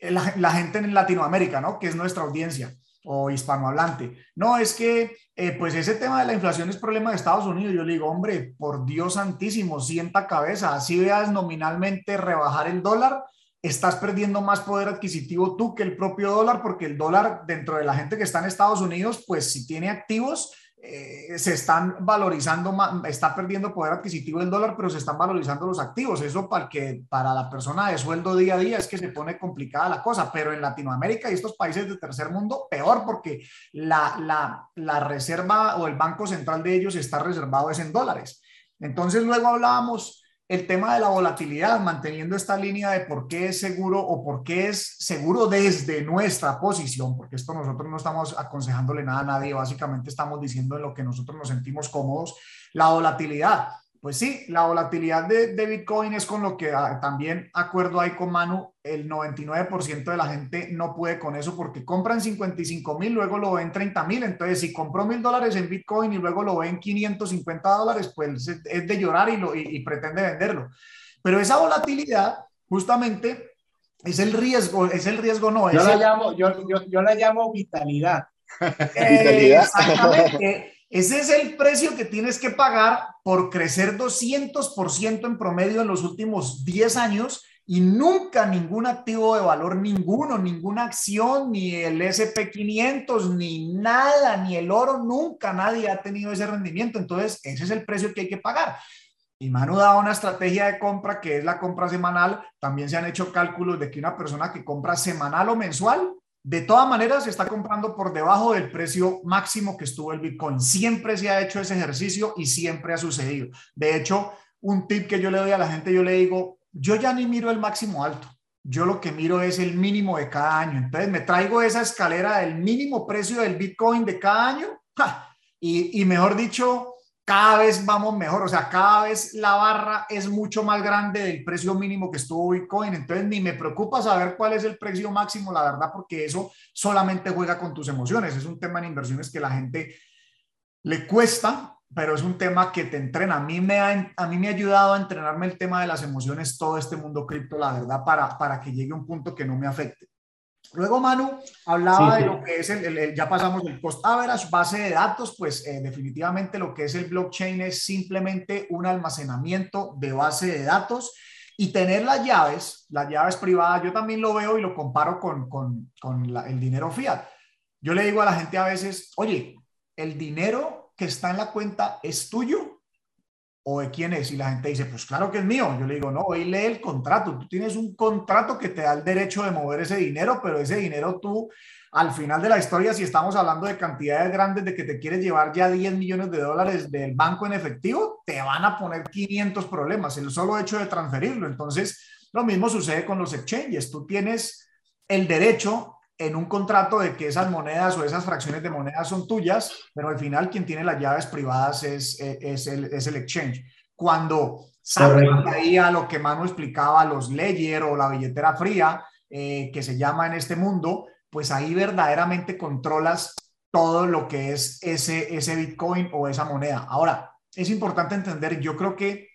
eh, la, gente en Latinoamérica, ¿no? Que es nuestra audiencia o hispanohablante. No, es que eh, pues ese tema de la inflación es problema de Estados Unidos. Yo le digo, hombre, por Dios santísimo, sienta cabeza. Así veas nominalmente rebajar el dólar, estás perdiendo más poder adquisitivo tú que el propio dólar, porque el dólar dentro de la gente que está en Estados Unidos, pues si tiene activos, eh, se están valorizando, está perdiendo poder adquisitivo el dólar, pero se están valorizando los activos. Eso para, que, para la persona de sueldo día a día es que se pone complicada la cosa, pero en Latinoamérica y estos países de tercer mundo, peor porque la, la, la reserva o el banco central de ellos está reservado es en dólares. Entonces luego hablábamos el tema de la volatilidad, manteniendo esta línea de por qué es seguro o por qué es seguro desde nuestra posición, porque esto nosotros no estamos aconsejándole nada a nadie, básicamente estamos diciendo en lo que nosotros nos sentimos cómodos, la volatilidad. Pues sí, la volatilidad de, de Bitcoin es con lo que ah, también acuerdo ahí con Manu, el 99% de la gente no puede con eso porque compran 55 mil, luego lo ven 30 mil. Entonces, si compró mil dólares en Bitcoin y luego lo ven 550 dólares, pues es de llorar y, lo, y, pretende venderlo. Pero esa volatilidad justamente es el riesgo, es el riesgo no. Yo, la, llamo, yo, yo, yo la llamo vitalidad. (laughs) Exactamente. Ese es el precio que tienes que pagar por crecer 200% en promedio en los últimos 10 años y nunca ningún activo de valor, ninguno, ninguna acción, ni el SP500, ni nada, ni el oro, nunca nadie ha tenido ese rendimiento. Entonces, ese es el precio que hay que pagar. Y Manu da una estrategia de compra que es la compra semanal. También se han hecho cálculos de que una persona que compra semanal o mensual de todas maneras, se está comprando por debajo del precio máximo que estuvo el Bitcoin. Siempre se ha hecho ese ejercicio y siempre ha sucedido. De hecho, un tip que yo le doy a la gente, yo le digo, yo ya ni miro el máximo alto. Yo lo que miro es el mínimo de cada año. Entonces me traigo esa escalera del mínimo precio del Bitcoin de cada año y, y mejor dicho, cada vez vamos mejor, o sea, cada vez la barra es mucho más grande del precio mínimo que estuvo Bitcoin, entonces ni me preocupa saber cuál es el precio máximo, la verdad, porque eso solamente juega con tus emociones, es un tema en inversiones que la gente le cuesta, pero es un tema que te entrena. A mí me ha, a mí me ha ayudado a entrenarme el tema de las emociones, todo este mundo cripto, la verdad, para, para que llegue a un punto que no me afecte. Luego Manu hablaba de lo que es el, ya pasamos el cost average, base de datos, pues eh, definitivamente lo que es el blockchain es simplemente un almacenamiento de base de datos y tener las llaves, las llaves privadas, yo también lo veo y lo comparo con, con, con el dinero fiat. Yo le digo a la gente a veces, oye, el dinero que está en la cuenta es tuyo o de quién es. Y la gente dice, pues claro que es mío. Yo le digo, no, hoy lee el contrato. Tú tienes un contrato que te da el derecho de mover ese dinero, pero ese dinero tú, al final de la historia, si estamos hablando de cantidades grandes de que te quieres llevar ya 10 millones de dólares del banco en efectivo, te van a poner 500 problemas, el solo hecho de transferirlo. Entonces, lo mismo sucede con los exchanges. Tú tienes el derecho en un contrato de que esas monedas o esas fracciones de monedas son tuyas, pero al final quien tiene las llaves privadas es, es, el, es el exchange. Cuando ahí a lo que Manu explicaba, los Ledger o la billetera fría, eh, que se llama en este mundo, pues ahí verdaderamente controlas todo lo que es ese, ese Bitcoin o esa moneda. Ahora, es importante entender, yo creo que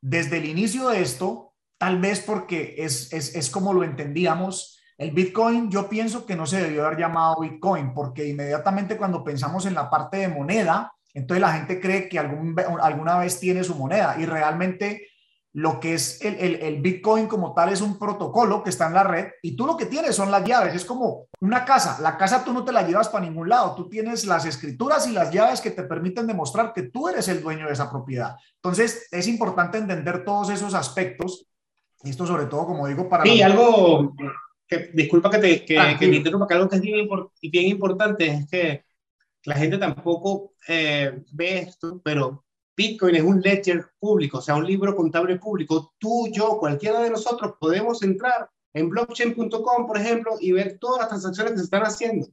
desde el inicio de esto, tal vez porque es, es, es como lo entendíamos, el Bitcoin yo pienso que no se debió haber llamado Bitcoin porque inmediatamente cuando pensamos en la parte de moneda, entonces la gente cree que algún, alguna vez tiene su moneda y realmente lo que es el, el, Bitcoin como tal es un protocolo que está en la red y tú lo que tienes son las llaves, es como una casa, la casa tú no te la llevas para ningún lado, tú tienes las escrituras y las llaves que te permiten demostrar que tú eres el dueño de esa propiedad. Entonces es importante entender todos esos aspectos, y esto sobre todo, como digo, para... Sí, algo, disculpa que te, que, que interrumpa, que algo que es bien, bien, importante es que la gente tampoco eh, ve esto, pero Bitcoin es un ledger público, o sea, un libro contable público. Tú, yo, cualquiera de nosotros podemos entrar en blockchain.com, por ejemplo, y ver todas las transacciones que se están haciendo.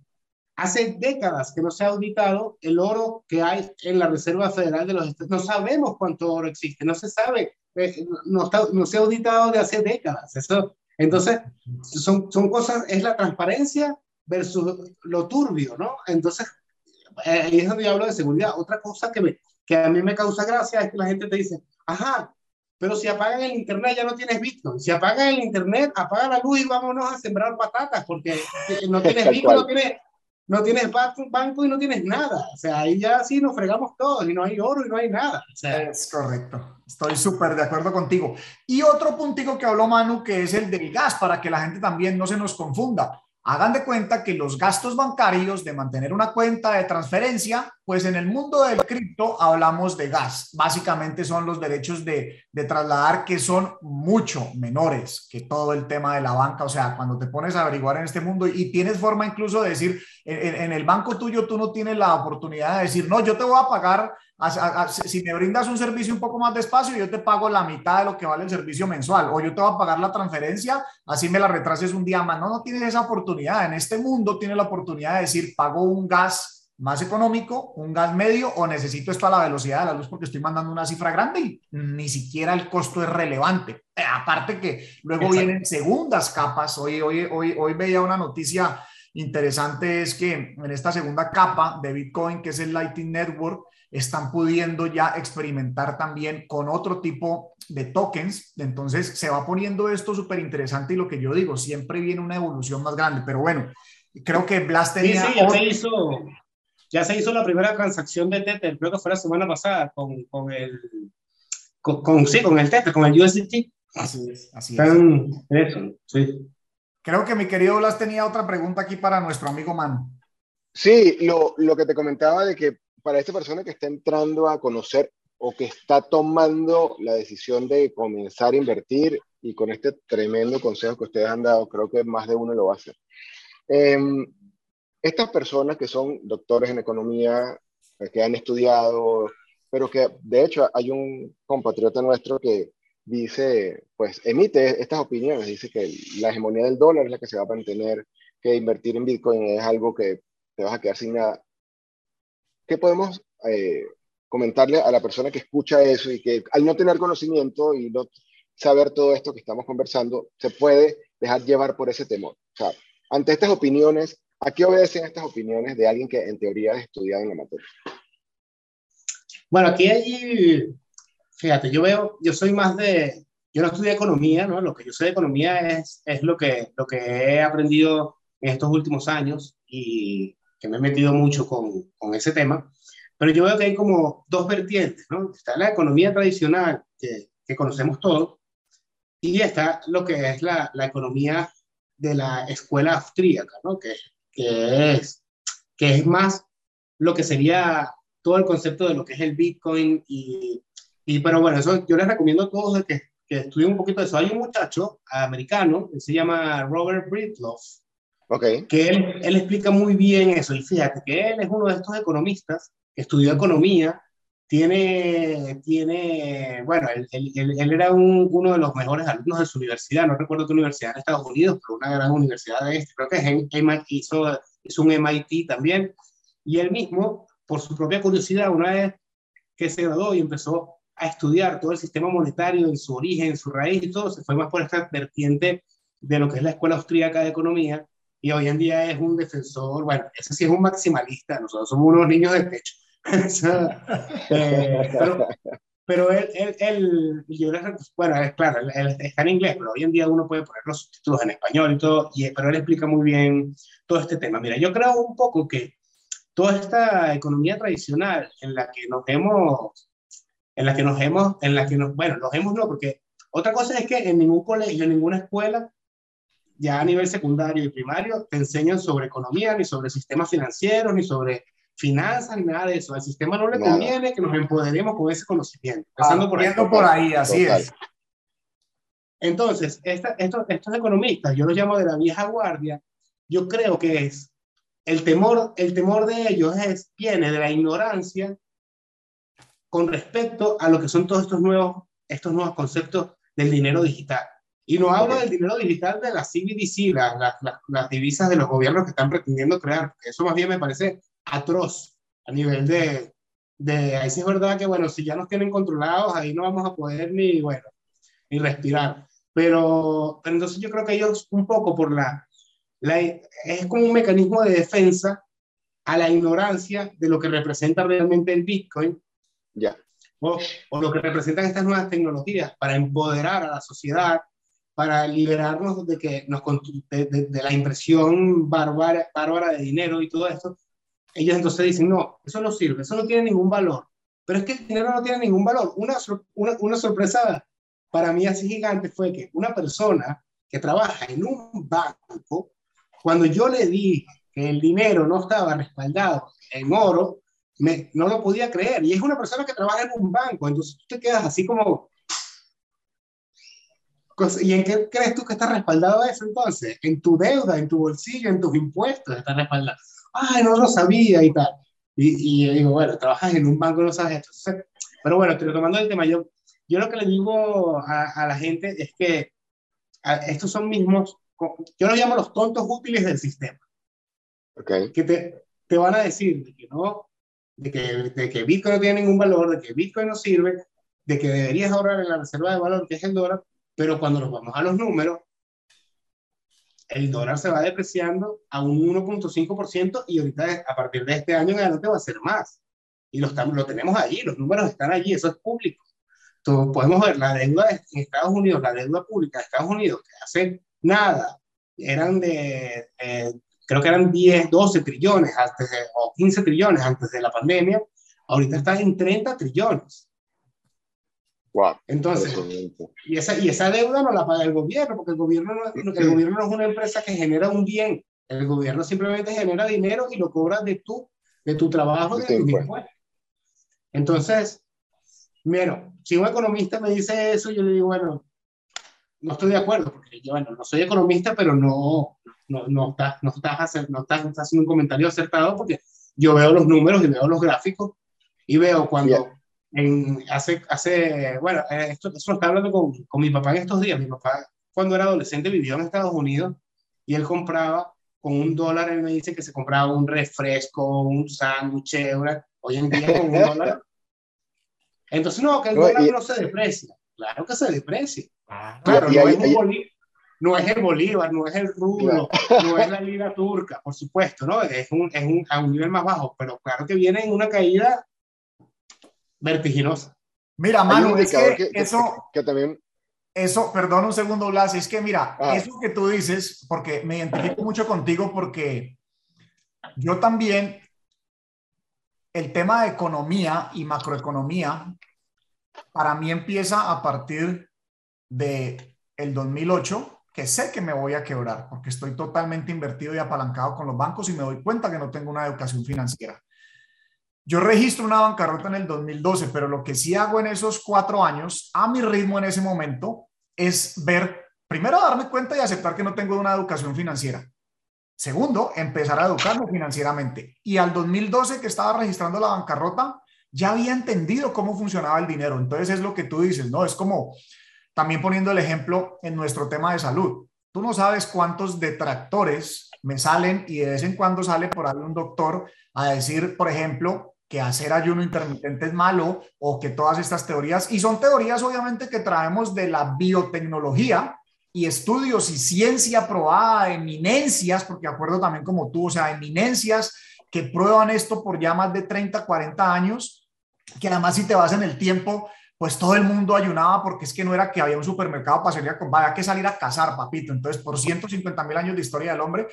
Hace décadas que no se ha auditado el oro que hay en la Reserva Federal de los Estados Unidos. No sabemos cuánto oro existe, no se sabe, eh, no, está, no se ha auditado de hace décadas. Eso entonces, son, son cosas, es la transparencia versus lo turbio, ¿no? Entonces, eh, ahí es donde yo hablo de seguridad. Otra cosa que, me, que a mí me causa gracia es que la gente te dice, ajá, pero si apagan el internet ya no tienes Bitcoin. Si apagan el internet, apaga la luz y vámonos a sembrar patatas, porque no tienes (laughs) Bitcoin, no tienes, no tienes banco y no tienes nada. O sea, ahí ya sí nos fregamos todos y no hay oro y no hay nada. es correcto. Estoy súper de acuerdo contigo. Y otro puntico que habló Manu, que es el del gas, para que la gente también no se nos confunda. Hagan de cuenta que los gastos bancarios de mantener una cuenta de transferencia, pues en el mundo del cripto hablamos de gas. Básicamente son los derechos de, de, trasladar que son mucho menores que todo el tema de la banca. O sea, cuando te pones a averiguar en este mundo y tienes forma incluso de decir, en, el banco tuyo tú no tienes la oportunidad de decir, no, yo te voy a pagar si me brindas un servicio un poco más despacio, yo te pago la mitad de lo que vale el servicio mensual, o yo te voy a pagar la transferencia, así me la retrases un día más. No, no tienes esa oportunidad. En este mundo tienes la oportunidad de decir, pago un gas más económico, un gas medio o necesito esto a la velocidad de la luz porque estoy mandando una cifra grande y ni siquiera el costo es relevante. Eh, aparte que luego vienen segundas capas. Hoy, hoy, hoy, hoy veía una noticia interesante, es que en esta segunda capa de Bitcoin, que es el Lightning Network, están pudiendo ya experimentar también con otro tipo de tokens. Entonces se va poniendo esto súper interesante y lo que yo digo, siempre viene una evolución más grande. Pero bueno, creo que Blast tenía... Sí, sí, ya, se hizo, ya se hizo la primera transacción de Tether, creo que fue la semana pasada, con, con el... Con, sí, con el Tether, con el USDT. Así es, así es. Eso, sí. Creo que mi querido Blas tenía otra pregunta aquí para nuestro amigo Man. Sí, lo, lo que te comentaba de que para esta persona que está entrando a conocer o que está tomando la decisión de comenzar a invertir y con este tremendo consejo que ustedes han dado, creo que más de uno lo va a hacer. Em, estas personas que son doctores en economía, eh, que han estudiado, pero que de hecho hay un compatriota nuestro que dice, pues emite estas opiniones, dice que la hegemonía del dólar es la que se va a mantener, que invertir en Bitcoin es algo que te vas a quedar sin nada. ¿qué podemos eh, comentarle a la persona que escucha eso y que al no tener conocimiento y no saber todo esto que estamos conversando, se puede dejar llevar por ese temor? O sea, ante estas opiniones, ¿a qué obedecen estas opiniones de alguien que en teoría ha estudiado en la materia? Bueno, aquí hay, fíjate, yo veo, yo soy más de, yo no estudié economía, ¿no? Lo que yo sé de economía es, es lo, que, lo que he aprendido en estos últimos años y que me he metido mucho con, con ese tema, pero yo veo que hay como dos vertientes, ¿no? Está la economía tradicional que, que conocemos todos y está lo que es la, la economía de la escuela austríaca, ¿no? Que, que, es, que es más lo que sería todo el concepto de lo que es el Bitcoin y, y pero bueno, eso yo les recomiendo a todos que, que estudien un poquito de eso. Hay un muchacho americano que se llama Robert Britloff, que él, él, explica muy bien eso. Y fíjate que él es uno de estos economistas que estudió economía, tiene, tiene bueno, él, él, él era un, uno de los mejores alumnos de su universidad, no recuerdo qué universidad en Estados Unidos, pero una gran universidad de este, creo que es MIT, hizo, hizo un MIT también. Y él mismo, por su propia curiosidad, una vez que se graduó y empezó a estudiar todo el sistema monetario en su origen, en su raíz y todo, se fue más por esta vertiente de lo que es la Escuela Austríaca de Economía, y hoy en día es un defensor, bueno, ese sí es un maximalista, nosotros somos unos niños de pecho. (laughs) Eh, pero, pero él, él, él yo bueno, es claro, él, está en inglés, pero hoy en día uno puede poner los subtítulos en español y todo, y, pero él explica muy bien todo este tema. Mira, yo creo un poco que toda esta economía tradicional en la que nos hemos, en la que nos hemos, en la que nos, bueno, nos hemos no, porque otra cosa es que en ningún colegio, en ninguna escuela, ya a nivel secundario y primario te enseñan sobre economía, ni sobre sistemas financieros, ni sobre finanzas, ni nada de eso. Al sistema no le conviene que nos empoderemos con ese conocimiento. Empezando por, ahí, por ahí, así es. Entonces, esta, estos, estos economistas, yo los llamo de la vieja guardia, yo creo que es el temor, el temor de ellos es, viene de la ignorancia con respecto a lo que son todos estos nuevos, estos nuevos conceptos del dinero digital. Y no hablo del dinero digital de la CBDC, las divisas de los gobiernos que están pretendiendo crear, eso más bien me parece atroz a nivel de, de, ahí sí es verdad que, bueno, si ya nos tienen controlados, ahí no vamos a poder ni, bueno, ni respirar. Pero, pero entonces yo creo que ellos un poco por la, la, es como un mecanismo de defensa a la ignorancia de lo que representa realmente el Bitcoin. Ya. O, o, lo que representan estas nuevas tecnologías para empoderar a la sociedad, para liberarnos de, que nos, de, de, la impresión bárbara, bárbara de dinero y todo esto, ellos entonces dicen, no, eso no sirve, eso no tiene ningún valor. Pero es que el dinero no tiene ningún valor. Una, una, una sorpresa para mí así gigante fue que una persona que trabaja en un banco, cuando yo le dije que el dinero no estaba respaldado en oro, no lo podía creer. Y es una persona que trabaja en un banco, entonces tú te quedas así como, ¿Y en qué crees tú que está respaldado eso entonces? En tu deuda, en tu bolsillo, en tus impuestos está respaldado. Ay, no lo sabía y tal. Y, y digo, bueno, trabajas en un banco, no sabes esto. pero bueno, te retomando el tema, yo, yo lo que le digo a, a la gente es que estos son mismos, yo los llamo los tontos útiles del sistema. Okay. Que te, te van a decir de que no, de que, de que Bitcoin no tiene ningún valor, de que Bitcoin no sirve, de que deberías ahorrar en la reserva de valor, que es el dólar, pero cuando nos vamos a los números, el dólar se va depreciando a un 1.5% y ahorita a partir de este año en adelante va a ser más. Y lo, estamos, lo tenemos allí, los números están allí, eso es público. Entonces, podemos ver la deuda en Estados Unidos, la deuda pública de Estados Unidos, que hace nada eran de, eh, creo que eran 10, 12 trillones antes de, o 15 trillones antes de la pandemia, ahorita están en 30 trillones. Wow, Entonces, y esa, y esa deuda no la paga el gobierno, porque el gobierno, no, el gobierno no es una empresa que genera un bien, el gobierno simplemente genera dinero y lo cobra de tu, de tu trabajo, de tu impuestos. Entonces, mira, si un economista me dice eso, yo le digo, bueno, no estoy de acuerdo, porque yo, bueno, no soy economista, pero no, no, no, estás, no, estás, no estás haciendo un comentario acertado, porque yo veo los números y veo los gráficos y veo cuando en, hace, hace, bueno, eh, esto, esto lo estaba hablando con, con mi papá en estos días. Mi papá, cuando era adolescente, vivió en Estados Unidos y él compraba con un dólar, él me dice que se compraba un refresco, un sándwich, hoy en día con un (laughs) dólar. Entonces, no, que el dólar no se deprecia. Claro que se deprecia. Claro, no, es no, es el Bolívar, no es el rublo, no es la lira turca, por supuesto, ¿no? Es, un, es un, a un nivel más bajo, pero claro que viene en una caída vertiginosa. Mira, Manu, es que, eso, que, también... Eso, perdón un segundo, Blas, es que mira, ah. eso que tú dices, porque me identifico mucho contigo porque yo también, el tema de economía y macroeconomía, para mí empieza a partir de el 2008, que sé que me voy a quebrar porque estoy totalmente invertido y apalancado con los bancos y me doy cuenta que no tengo una educación financiera. Yo registro una bancarrota en el 2012, pero lo que sí hago en esos cuatro años, a mi ritmo en ese momento, es ver, primero darme cuenta y aceptar que no tengo una educación financiera. Segundo, empezar a educarme financieramente. Y al 2012 que estaba registrando la bancarrota, ya había entendido cómo funcionaba el dinero. Entonces es lo que tú dices, ¿no? Es como también poniendo el ejemplo en nuestro tema de salud. Tú no sabes cuántos detractores me salen y de vez en cuando sale por ahí un doctor a decir, por ejemplo, que hacer ayuno intermitente es malo o que todas estas teorías, y son teorías obviamente que traemos de la biotecnología y estudios y ciencia probada, eminencias, porque acuerdo también como tú, o sea, eminencias que prueban esto por ya más de 30, 40 años, que además si te vas en el tiempo, pues todo el mundo ayunaba porque es que no era que había un supermercado para salir a había que salir a cazar, papito. Entonces, por 150 mil años de historia del hombre,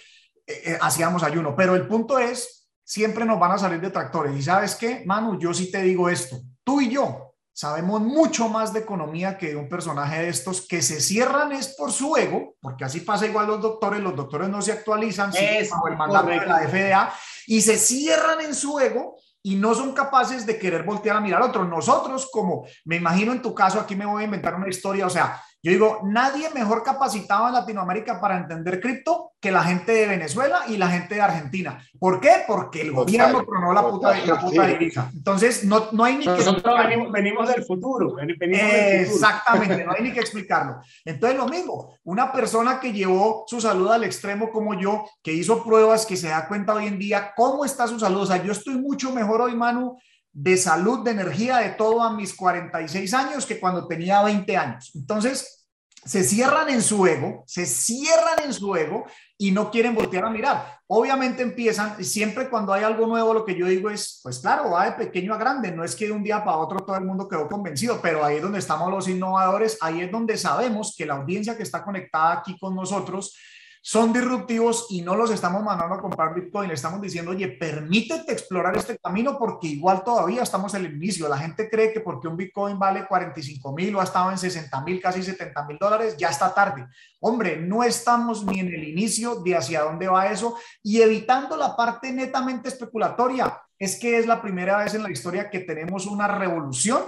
eh, eh, hacíamos ayuno. Pero el punto es siempre nos van a salir detractores. Y sabes qué, Manu, yo sí te digo esto, tú y yo sabemos mucho más de economía que de un personaje de estos que se cierran es por su ego, porque así pasa igual los doctores, los doctores no se actualizan bajo el mandato de la FDA y se cierran en su ego y no son capaces de querer voltear a mirar a otro. Nosotros, como me imagino en tu caso, aquí me voy a inventar una historia, o sea, yo digo, nadie mejor capacitado en Latinoamérica para entender cripto que la gente de Venezuela y la gente de Argentina. ¿Por qué? Porque el gobierno tronó la puta, la puta divisa. Entonces, no, no hay ni que... Nosotros venimos, del futuro. Exactamente, no hay ni que explicarlo. Entonces, lo mismo, una persona que llevó su salud al extremo como yo, que hizo pruebas, que se da cuenta hoy en día cómo está su salud. O sea, yo estoy mucho mejor hoy, Manu, de salud, de energía, de todo a mis 46 años que cuando tenía 20 años. Entonces, se cierran en su ego, se cierran en su ego y no quieren voltear a mirar. Obviamente empiezan, siempre cuando hay algo nuevo, lo que yo digo es, pues claro, va de pequeño a grande, no es que de un día para otro todo el mundo quedó convencido, pero ahí es donde estamos los innovadores, ahí es donde sabemos que la audiencia que está conectada aquí con nosotros son disruptivos y no los estamos mandando a comprar Bitcoin, le estamos diciendo, oye, permítete explorar este camino porque igual todavía estamos en el inicio. La gente cree que porque un Bitcoin vale 45 mil o ha estado en 60 mil, casi 70 mil dólares, ya está tarde. Hombre, no estamos ni en el inicio de hacia dónde va eso y evitando la parte netamente especulatoria. Es que es la primera vez en la historia que tenemos una revolución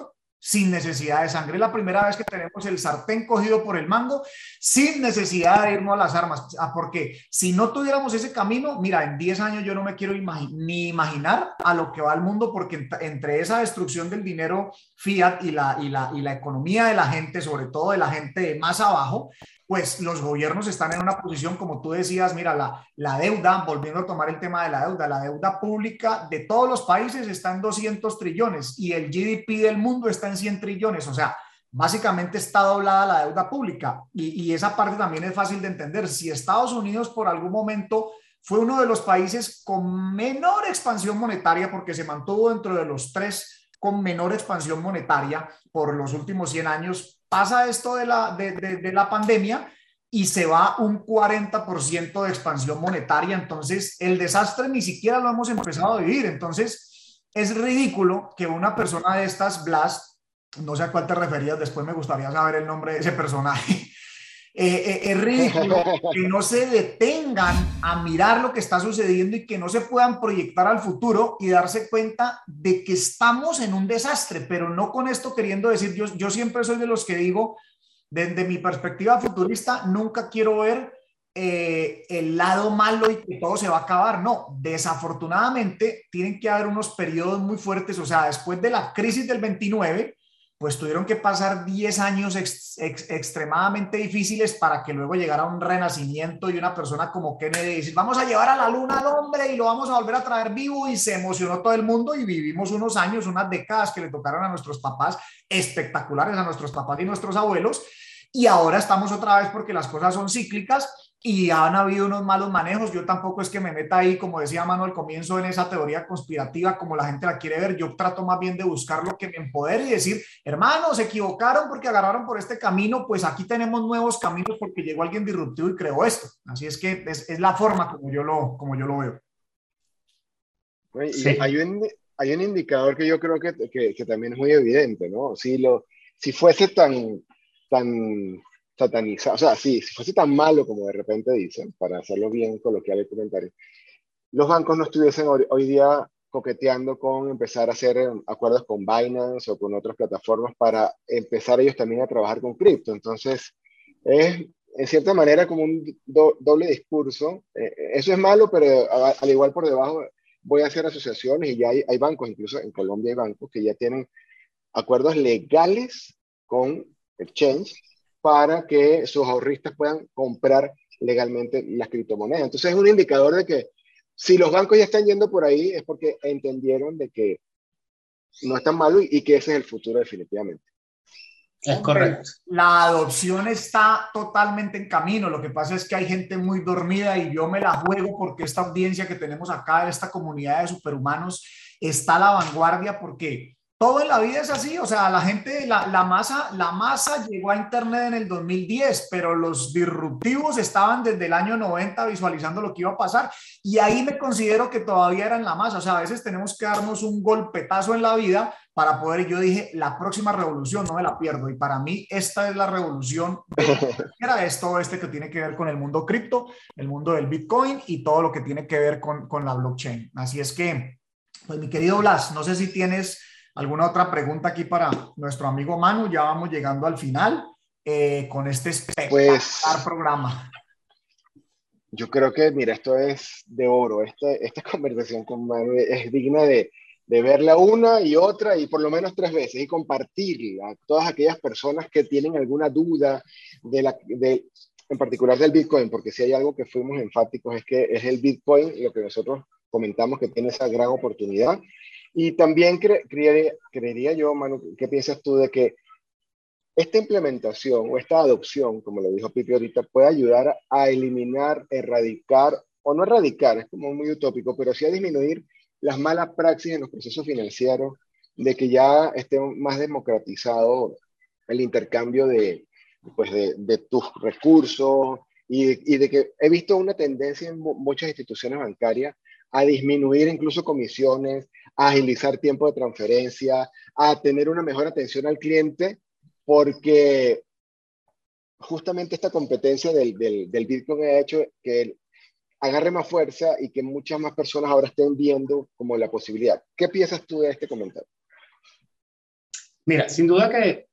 sin necesidad de sangre. Es la primera vez que tenemos el sartén cogido por el mango sin necesidad de irnos a las armas. Ah, porque si no tuviéramos ese camino, mira, en 10 años yo no me quiero ni imaginar a lo que va el mundo, porque entre esa destrucción del dinero fiat y la, y la, y la economía de la gente, sobre todo de la gente de más abajo, pues los gobiernos están en una posición, como tú decías, mira, la, la deuda, volviendo a tomar el tema de la deuda, la deuda pública de todos los países está en 200 trillones y el GDP del mundo está en 100 trillones, o sea, básicamente está doblada la deuda pública y, y esa parte también es fácil de entender. Si Estados Unidos por algún momento fue uno de los países con menor expansión monetaria porque se mantuvo dentro de los tres con menor expansión monetaria por los últimos 100 años, pasa esto de la, de, la pandemia y se va un 40% de expansión monetaria. Entonces, el desastre ni siquiera lo hemos empezado a vivir. Entonces, es ridículo que una persona de estas, Blas, no sé a cuál te referías, después me gustaría saber el nombre de ese personaje, eh, eh, es ridículo que no se detengan a mirar lo que está sucediendo y que no se puedan proyectar al futuro y darse cuenta de que estamos en un desastre, pero no con esto queriendo decir, yo, yo siempre soy de los que digo, desde mi perspectiva futurista, nunca quiero ver eh, el lado malo y que todo se va a acabar. No, desafortunadamente tienen que haber unos periodos muy fuertes, o sea, después de la crisis del 29, pues tuvieron que pasar 10 años extremadamente difíciles para que luego llegara un renacimiento y una persona como Kennedy dice, vamos a llevar a la luna al hombre y lo vamos a volver a traer vivo y se emocionó todo el mundo y vivimos unos años, unas décadas que le tocaron a nuestros papás, espectaculares a nuestros papás y nuestros abuelos. Y ahora estamos otra vez porque las cosas son cíclicas y han habido unos malos manejos. Yo tampoco es que me meta ahí, como decía Manuel al comienzo, en esa teoría conspirativa como la gente la quiere ver. Yo trato más bien de buscar lo que me empodere y decir, hermanos, se equivocaron porque agarraron por este camino, pues aquí tenemos nuevos caminos porque llegó alguien disruptivo y creó esto. Así es que es, es la forma como yo lo, como yo lo veo. hay, un, hay un indicador que yo creo que, que, que, también es muy evidente, ¿no? Si, lo, si fuese tan, tan satanizado, o sea, si fuese tan malo como de repente dicen, para hacerlo bien coloquial el comentario, los bancos no estuviesen hoy, día coqueteando con empezar a hacer acuerdos con Binance o con otras plataformas para empezar ellos también a trabajar con cripto. Entonces, es en cierta manera como un doble discurso. Eh, eh, eso es malo, pero al igual por debajo voy a hacer asociaciones y ya hay, hay bancos, incluso en Colombia hay bancos que ya tienen acuerdos legales con exchange para que sus ahorristas puedan comprar legalmente las criptomonedas. Entonces es un indicador de que si los bancos ya están yendo por ahí es porque entendieron de que no es tan malo y, que ese es el futuro definitivamente. Es correcto. La adopción está totalmente en camino. Lo que pasa es que hay gente muy dormida y yo me la juego porque esta audiencia que tenemos acá, esta comunidad de superhumanos, está a la vanguardia porque todo en la vida es así, o sea, la gente, la, la, masa, la masa llegó a Internet en el 2010, pero los disruptivos estaban desde el año 90 visualizando lo que iba a pasar y ahí me considero que todavía eran la masa, o sea, a veces tenemos que darnos un golpetazo en la vida para poder, yo dije, la próxima revolución no me la pierdo y para mí esta es la revolución, era esto este que tiene que ver con el mundo cripto, el mundo del Bitcoin y todo lo que tiene que ver con, con la blockchain. Así es que, pues mi querido Blas, no sé si tienes ¿Alguna otra pregunta aquí para nuestro amigo Manu? Ya vamos llegando al final eh, con este espectacular pues, programa. Yo creo que, mira, esto es de oro. Este, esta (laughs) conversación con Manu es digna de, de verla una y otra y por lo menos tres veces y compartirla a todas aquellas personas que tienen alguna duda de la, de, en particular del Bitcoin, porque si hay algo que fuimos enfáticos es que es el Bitcoin lo que nosotros comentamos que tiene esa gran oportunidad y también creería, yo, Manu, ¿qué piensas tú de que esta implementación o esta adopción, como lo dijo Pipi ahorita, puede ayudar a eliminar, erradicar, o no erradicar, es como muy utópico, pero sí a disminuir las malas praxis en los procesos financieros, de que ya esté más democratizado el intercambio de, pues de, de tus recursos y, y, de que he visto una tendencia en muchas instituciones bancarias a disminuir incluso comisiones, a agilizar tiempo de transferencia, a tener una mejor atención al cliente, porque justamente esta competencia del, del, Bitcoin ha hecho que agarre más fuerza y que muchas más personas ahora estén viendo como la posibilidad. ¿Qué piensas tú de este comentario? Mira, sin duda que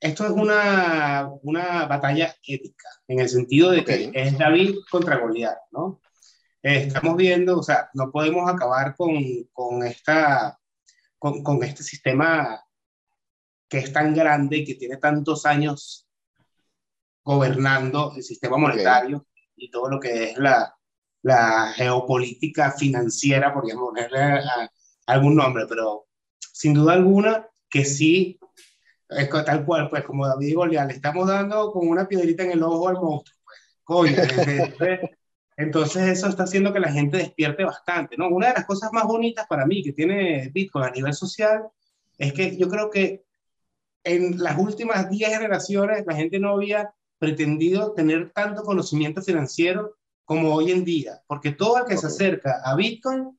esto es una, una batalla ética, en el sentido de que es David contra Goliat, ¿no? Estamos viendo, o sea, no podemos acabar con, con esta, con, con, este sistema que es tan grande y que tiene tantos años gobernando el sistema monetario y todo lo que es la, la geopolítica financiera, por ponerle algún nombre, pero sin duda alguna que sí, es tal cual, pues como David Goliat, le estamos dando con una piedrita en el ojo al monstruo, pues, coño, (laughs) entonces eso está haciendo que la gente despierte bastante, ¿no? Una de las cosas más bonitas para mí que tiene Bitcoin a nivel social es que yo creo que en las últimas 10 generaciones la gente no había pretendido tener tanto conocimiento financiero como hoy en día, porque todo el que se acerca a Bitcoin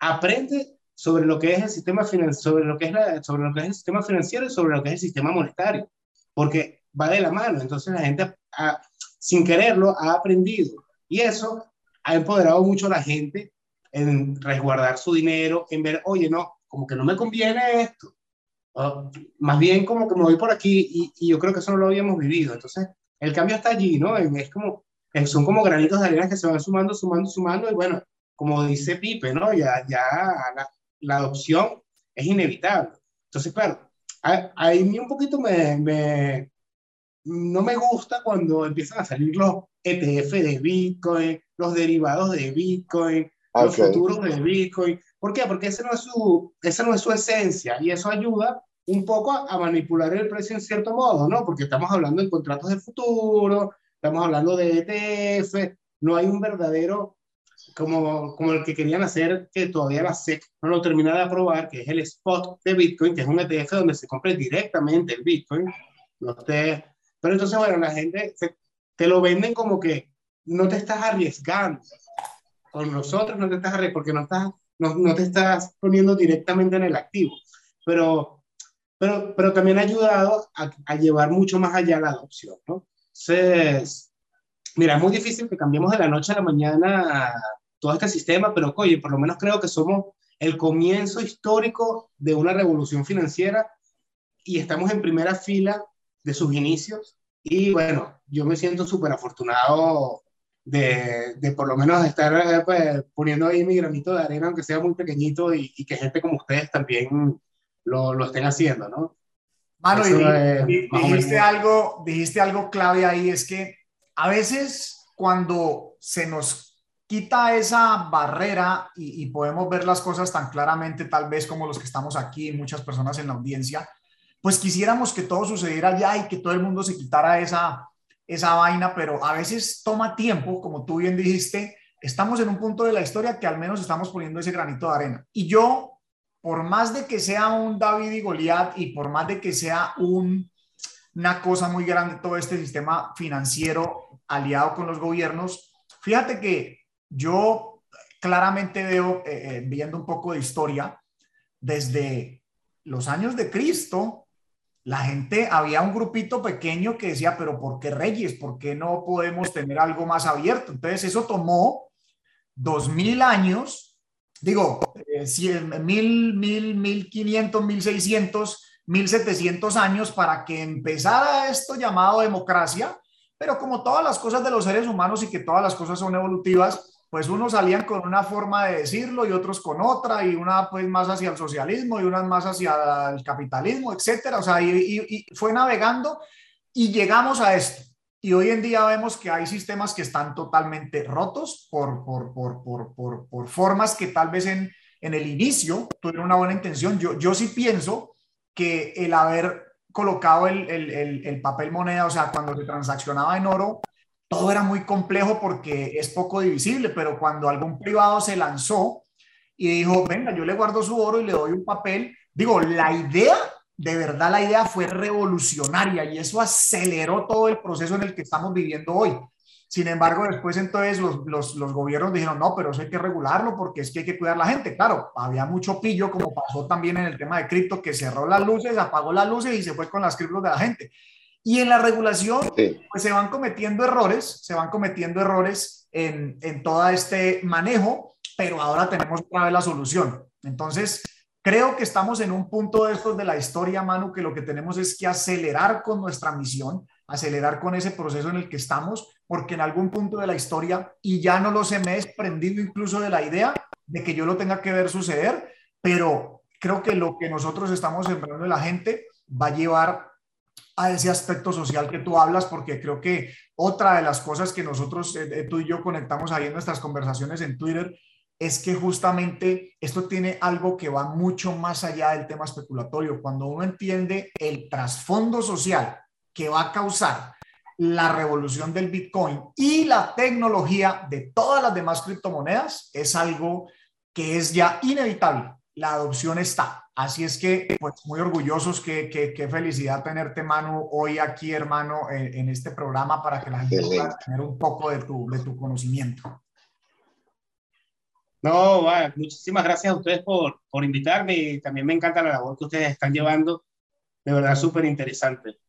aprende sobre lo que es el sistema financiero, sobre lo que es sobre lo que es el sistema financiero y sobre lo que es el sistema monetario, porque va de la mano, entonces la gente sin quererlo ha aprendido y eso ha empoderado mucho a la gente en resguardar su dinero, en ver, oye, no, como que no me conviene esto, más bien como que me voy por aquí y, y, yo creo que eso no lo habíamos vivido, entonces el cambio está allí, ¿no? Es como, son como granitos de arena que se van sumando, sumando, sumando y bueno, como dice Pipe, ¿no? Ya, ya la, la adopción es inevitable. Entonces, claro, a mí un poquito me, me, no me gusta cuando empiezan a salir los ETF de Bitcoin, los derivados de Bitcoin, los futuros de Bitcoin. ¿Por qué? Porque esa no, es su, esa no es su esencia y eso ayuda un poco a, a, manipular el precio en cierto modo, ¿no? Porque estamos hablando de contratos de futuro, estamos hablando de ETF, no hay un verdadero como, como el que querían hacer, que todavía la SEC no lo termina de aprobar, que es el spot de Bitcoin, que es un ETF donde se compra directamente el Bitcoin. No te, pero entonces, bueno, la gente te lo venden como que no te estás arriesgando. Con nosotros no te estás arriesgando porque no, estás, no, no te estás poniendo directamente en el activo. Pero, pero, pero también ha ayudado a, a llevar mucho más allá la adopción, ¿no? Entonces, Mira, es muy difícil que cambiemos de la noche a la mañana todo este sistema, pero oye, por lo menos creo que somos el comienzo histórico de una revolución financiera y estamos en primera fila de sus inicios. Y bueno, yo me siento súper afortunado de, de, por lo menos estar eh, pues, poniendo ahí mi granito de arena, aunque sea muy pequeñito, y, y que gente como ustedes también lo, lo estén haciendo, ¿no? Mano, y, dijiste, algo, dijiste algo clave ahí, es que a veces cuando se nos quita esa barrera y, podemos ver las cosas tan claramente, tal vez como los que estamos aquí, muchas personas en la audiencia, pues quisiéramos que todo sucediera ya y que todo el mundo se quitara esa, esa vaina, pero a veces toma tiempo, como tú bien dijiste, estamos en un punto de la historia que al menos estamos poniendo ese granito de arena. Y yo, por más de que sea un David y Goliat y por más de que sea un una cosa muy grande todo este sistema financiero aliado con los gobiernos. Fíjate que yo claramente veo, eh, eh, viendo un poco de historia, desde los años de Cristo, la gente, había un grupito pequeño que decía, pero ¿por qué reyes? ¿Por qué no podemos tener algo más abierto? Entonces eso tomó dos mil años, digo, eh, mil, mil, mil quinientos, mil seiscientos 1700 años para que empezara esto llamado democracia, pero como todas las cosas de los seres humanos y que todas las cosas son evolutivas, pues unos salían con una forma de decirlo y otros con otra, y una pues más hacia el socialismo y unas más hacia el capitalismo, etcétera. O sea, y, fue navegando y llegamos a esto. Y hoy en día vemos que hay sistemas que están totalmente rotos por, por, por, por, por formas que tal vez en, en el inicio tuvieron una buena intención. Yo, yo sí pienso que el haber colocado el, el, el, papel moneda, o sea, cuando se transaccionaba en oro, todo era muy complejo porque es poco divisible, pero cuando algún privado se lanzó y dijo, venga, yo le guardo su oro y le doy un papel, digo, la idea, de verdad la idea fue revolucionaria y eso aceleró todo el proceso en el que estamos viviendo hoy. Sin embargo, después entonces los, los, los, gobiernos dijeron, no, pero eso hay que regularlo porque es que hay que cuidar la gente. Claro, había mucho pillo, como pasó también en el tema de cripto, que cerró las luces, apagó las luces y se fue con las criptos de la gente. Y en la regulación, pues se van cometiendo errores, se van cometiendo errores en, en todo este manejo, pero ahora tenemos otra vez la solución. Entonces, creo que estamos en un punto de estos de la historia, Manu, que lo que tenemos es que acelerar con nuestra misión, acelerar con ese proceso en el que estamos, porque en algún punto de la historia, y ya no lo sé, me he desprendido incluso de la idea de que yo lo tenga que ver suceder, pero creo que lo que nosotros estamos sembrando en la gente va a llevar a ese aspecto social que tú hablas, porque creo que otra de las cosas que nosotros, eh, eh, tú y yo conectamos ahí en nuestras conversaciones en Twitter, es que justamente esto tiene algo que va mucho más allá del tema especulatorio. Cuando uno entiende el trasfondo social que va a causar la revolución del Bitcoin y la tecnología de todas las demás criptomonedas, es algo que es ya inevitable. La adopción está. Así es que, pues muy orgullosos, qué, qué, felicidad tenerte, Manu, hoy aquí, hermano, en, este programa para que la gente pueda tener un poco de tu, de tu conocimiento. No, muchísimas gracias a ustedes por, por invitarme y también me encanta la labor que ustedes están llevando, de verdad súper interesante.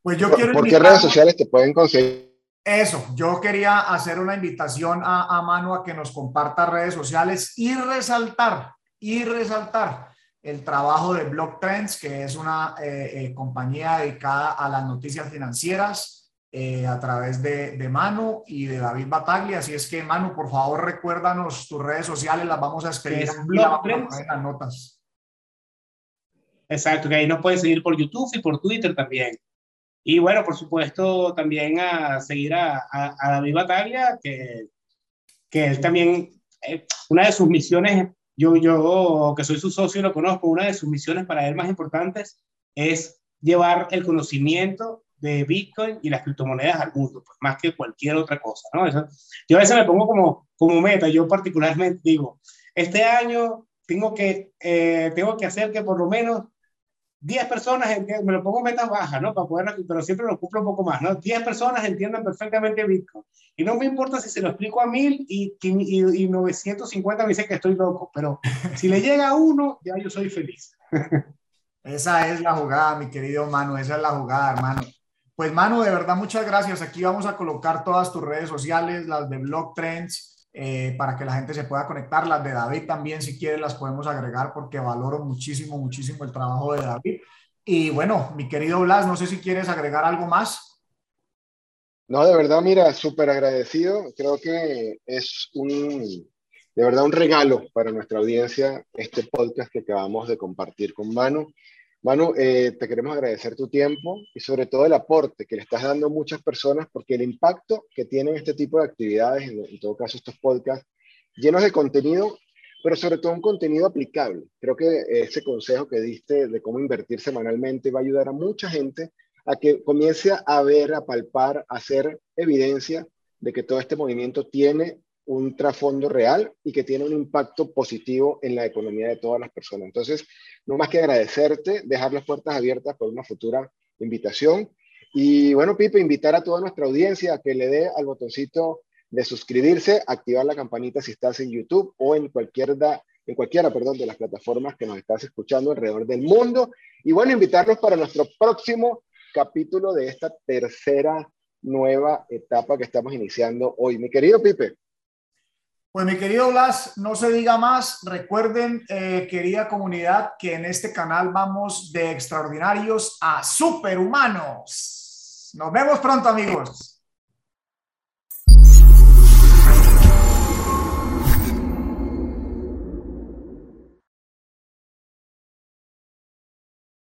Pues yo quiero... ¿Por qué redes sociales te pueden conseguir? Eso, yo quería hacer una invitación a, a Manu a que nos comparta redes sociales y resaltar y resaltar el trabajo de Block Trends, que es una eh, eh, compañía dedicada a las noticias financieras eh, a través de, de, Manu y de David Bataglia. Así es que, Manu, por favor, recuérdanos tus redes sociales, las vamos a escribir en las notas. Exacto, que ahí nos pueden seguir por YouTube y por Twitter también. Y bueno, por supuesto, también a seguir a, a, David Bataglia, que, que él también, una de sus misiones yo, yo, que soy su socio y lo conozco, una de sus misiones para él más importantes es llevar el conocimiento de Bitcoin y las criptomonedas al mundo, pues más que cualquier otra cosa, ¿no? yo a veces me pongo como, como meta, yo particularmente digo, este año tengo que, eh, tengo que hacer que por lo menos 10 personas, me lo pongo metas bajas, ¿no? Para poder, pero siempre lo cumplo un poco más, ¿no? 10 personas entiendan perfectamente Bitcoin. Y no me importa si se lo explico a 1000 y, y, y 950 me dicen que estoy loco, pero (laughs) si le llega a uno, ya yo soy feliz. Esa es la jugada, mi querido Manu, esa es la jugada, hermano. Pues Manu, de verdad, muchas gracias. Aquí vamos a colocar todas tus redes sociales, las de Blog Trends, eh, para que la gente se pueda conectar. Las de David también, si quiere, las podemos agregar porque valoro muchísimo, muchísimo el trabajo de David. Y bueno, mi querido Blas, no sé si quieres agregar algo más. No, de verdad, mira, súper agradecido. Creo que es un, de verdad, un regalo para nuestra audiencia este podcast que acabamos de compartir con Manu. Manu, eh, te queremos agradecer tu tiempo y sobre todo el aporte que le estás dando a muchas personas, porque el impacto que tienen este tipo de actividades, en, todo caso estos podcasts, llenos de contenido, pero sobre todo un contenido aplicable. Creo que ese consejo que diste de cómo invertir semanalmente va a ayudar a mucha gente a que comience a ver, a palpar, a hacer evidencia de que todo este movimiento tiene un trasfondo real y que tiene un impacto positivo en la economía de todas las personas. Entonces, no más que agradecerte, dejar las puertas abiertas por una futura invitación. Y bueno, Pipe, invitar a toda nuestra audiencia a que le dé al botoncito de suscribirse, activar la campanita si estás en YouTube o en, cualquier en cualquiera de las plataformas que nos estás escuchando alrededor del mundo. Y bueno, invitarlos para nuestro próximo capítulo de esta tercera nueva etapa que estamos iniciando hoy. Mi querido Pipe. Pues mi querido Blas, no se diga más. Recuerden, eh, querida comunidad, que en este canal vamos de extraordinarios a superhumanos. Nos vemos pronto, amigos.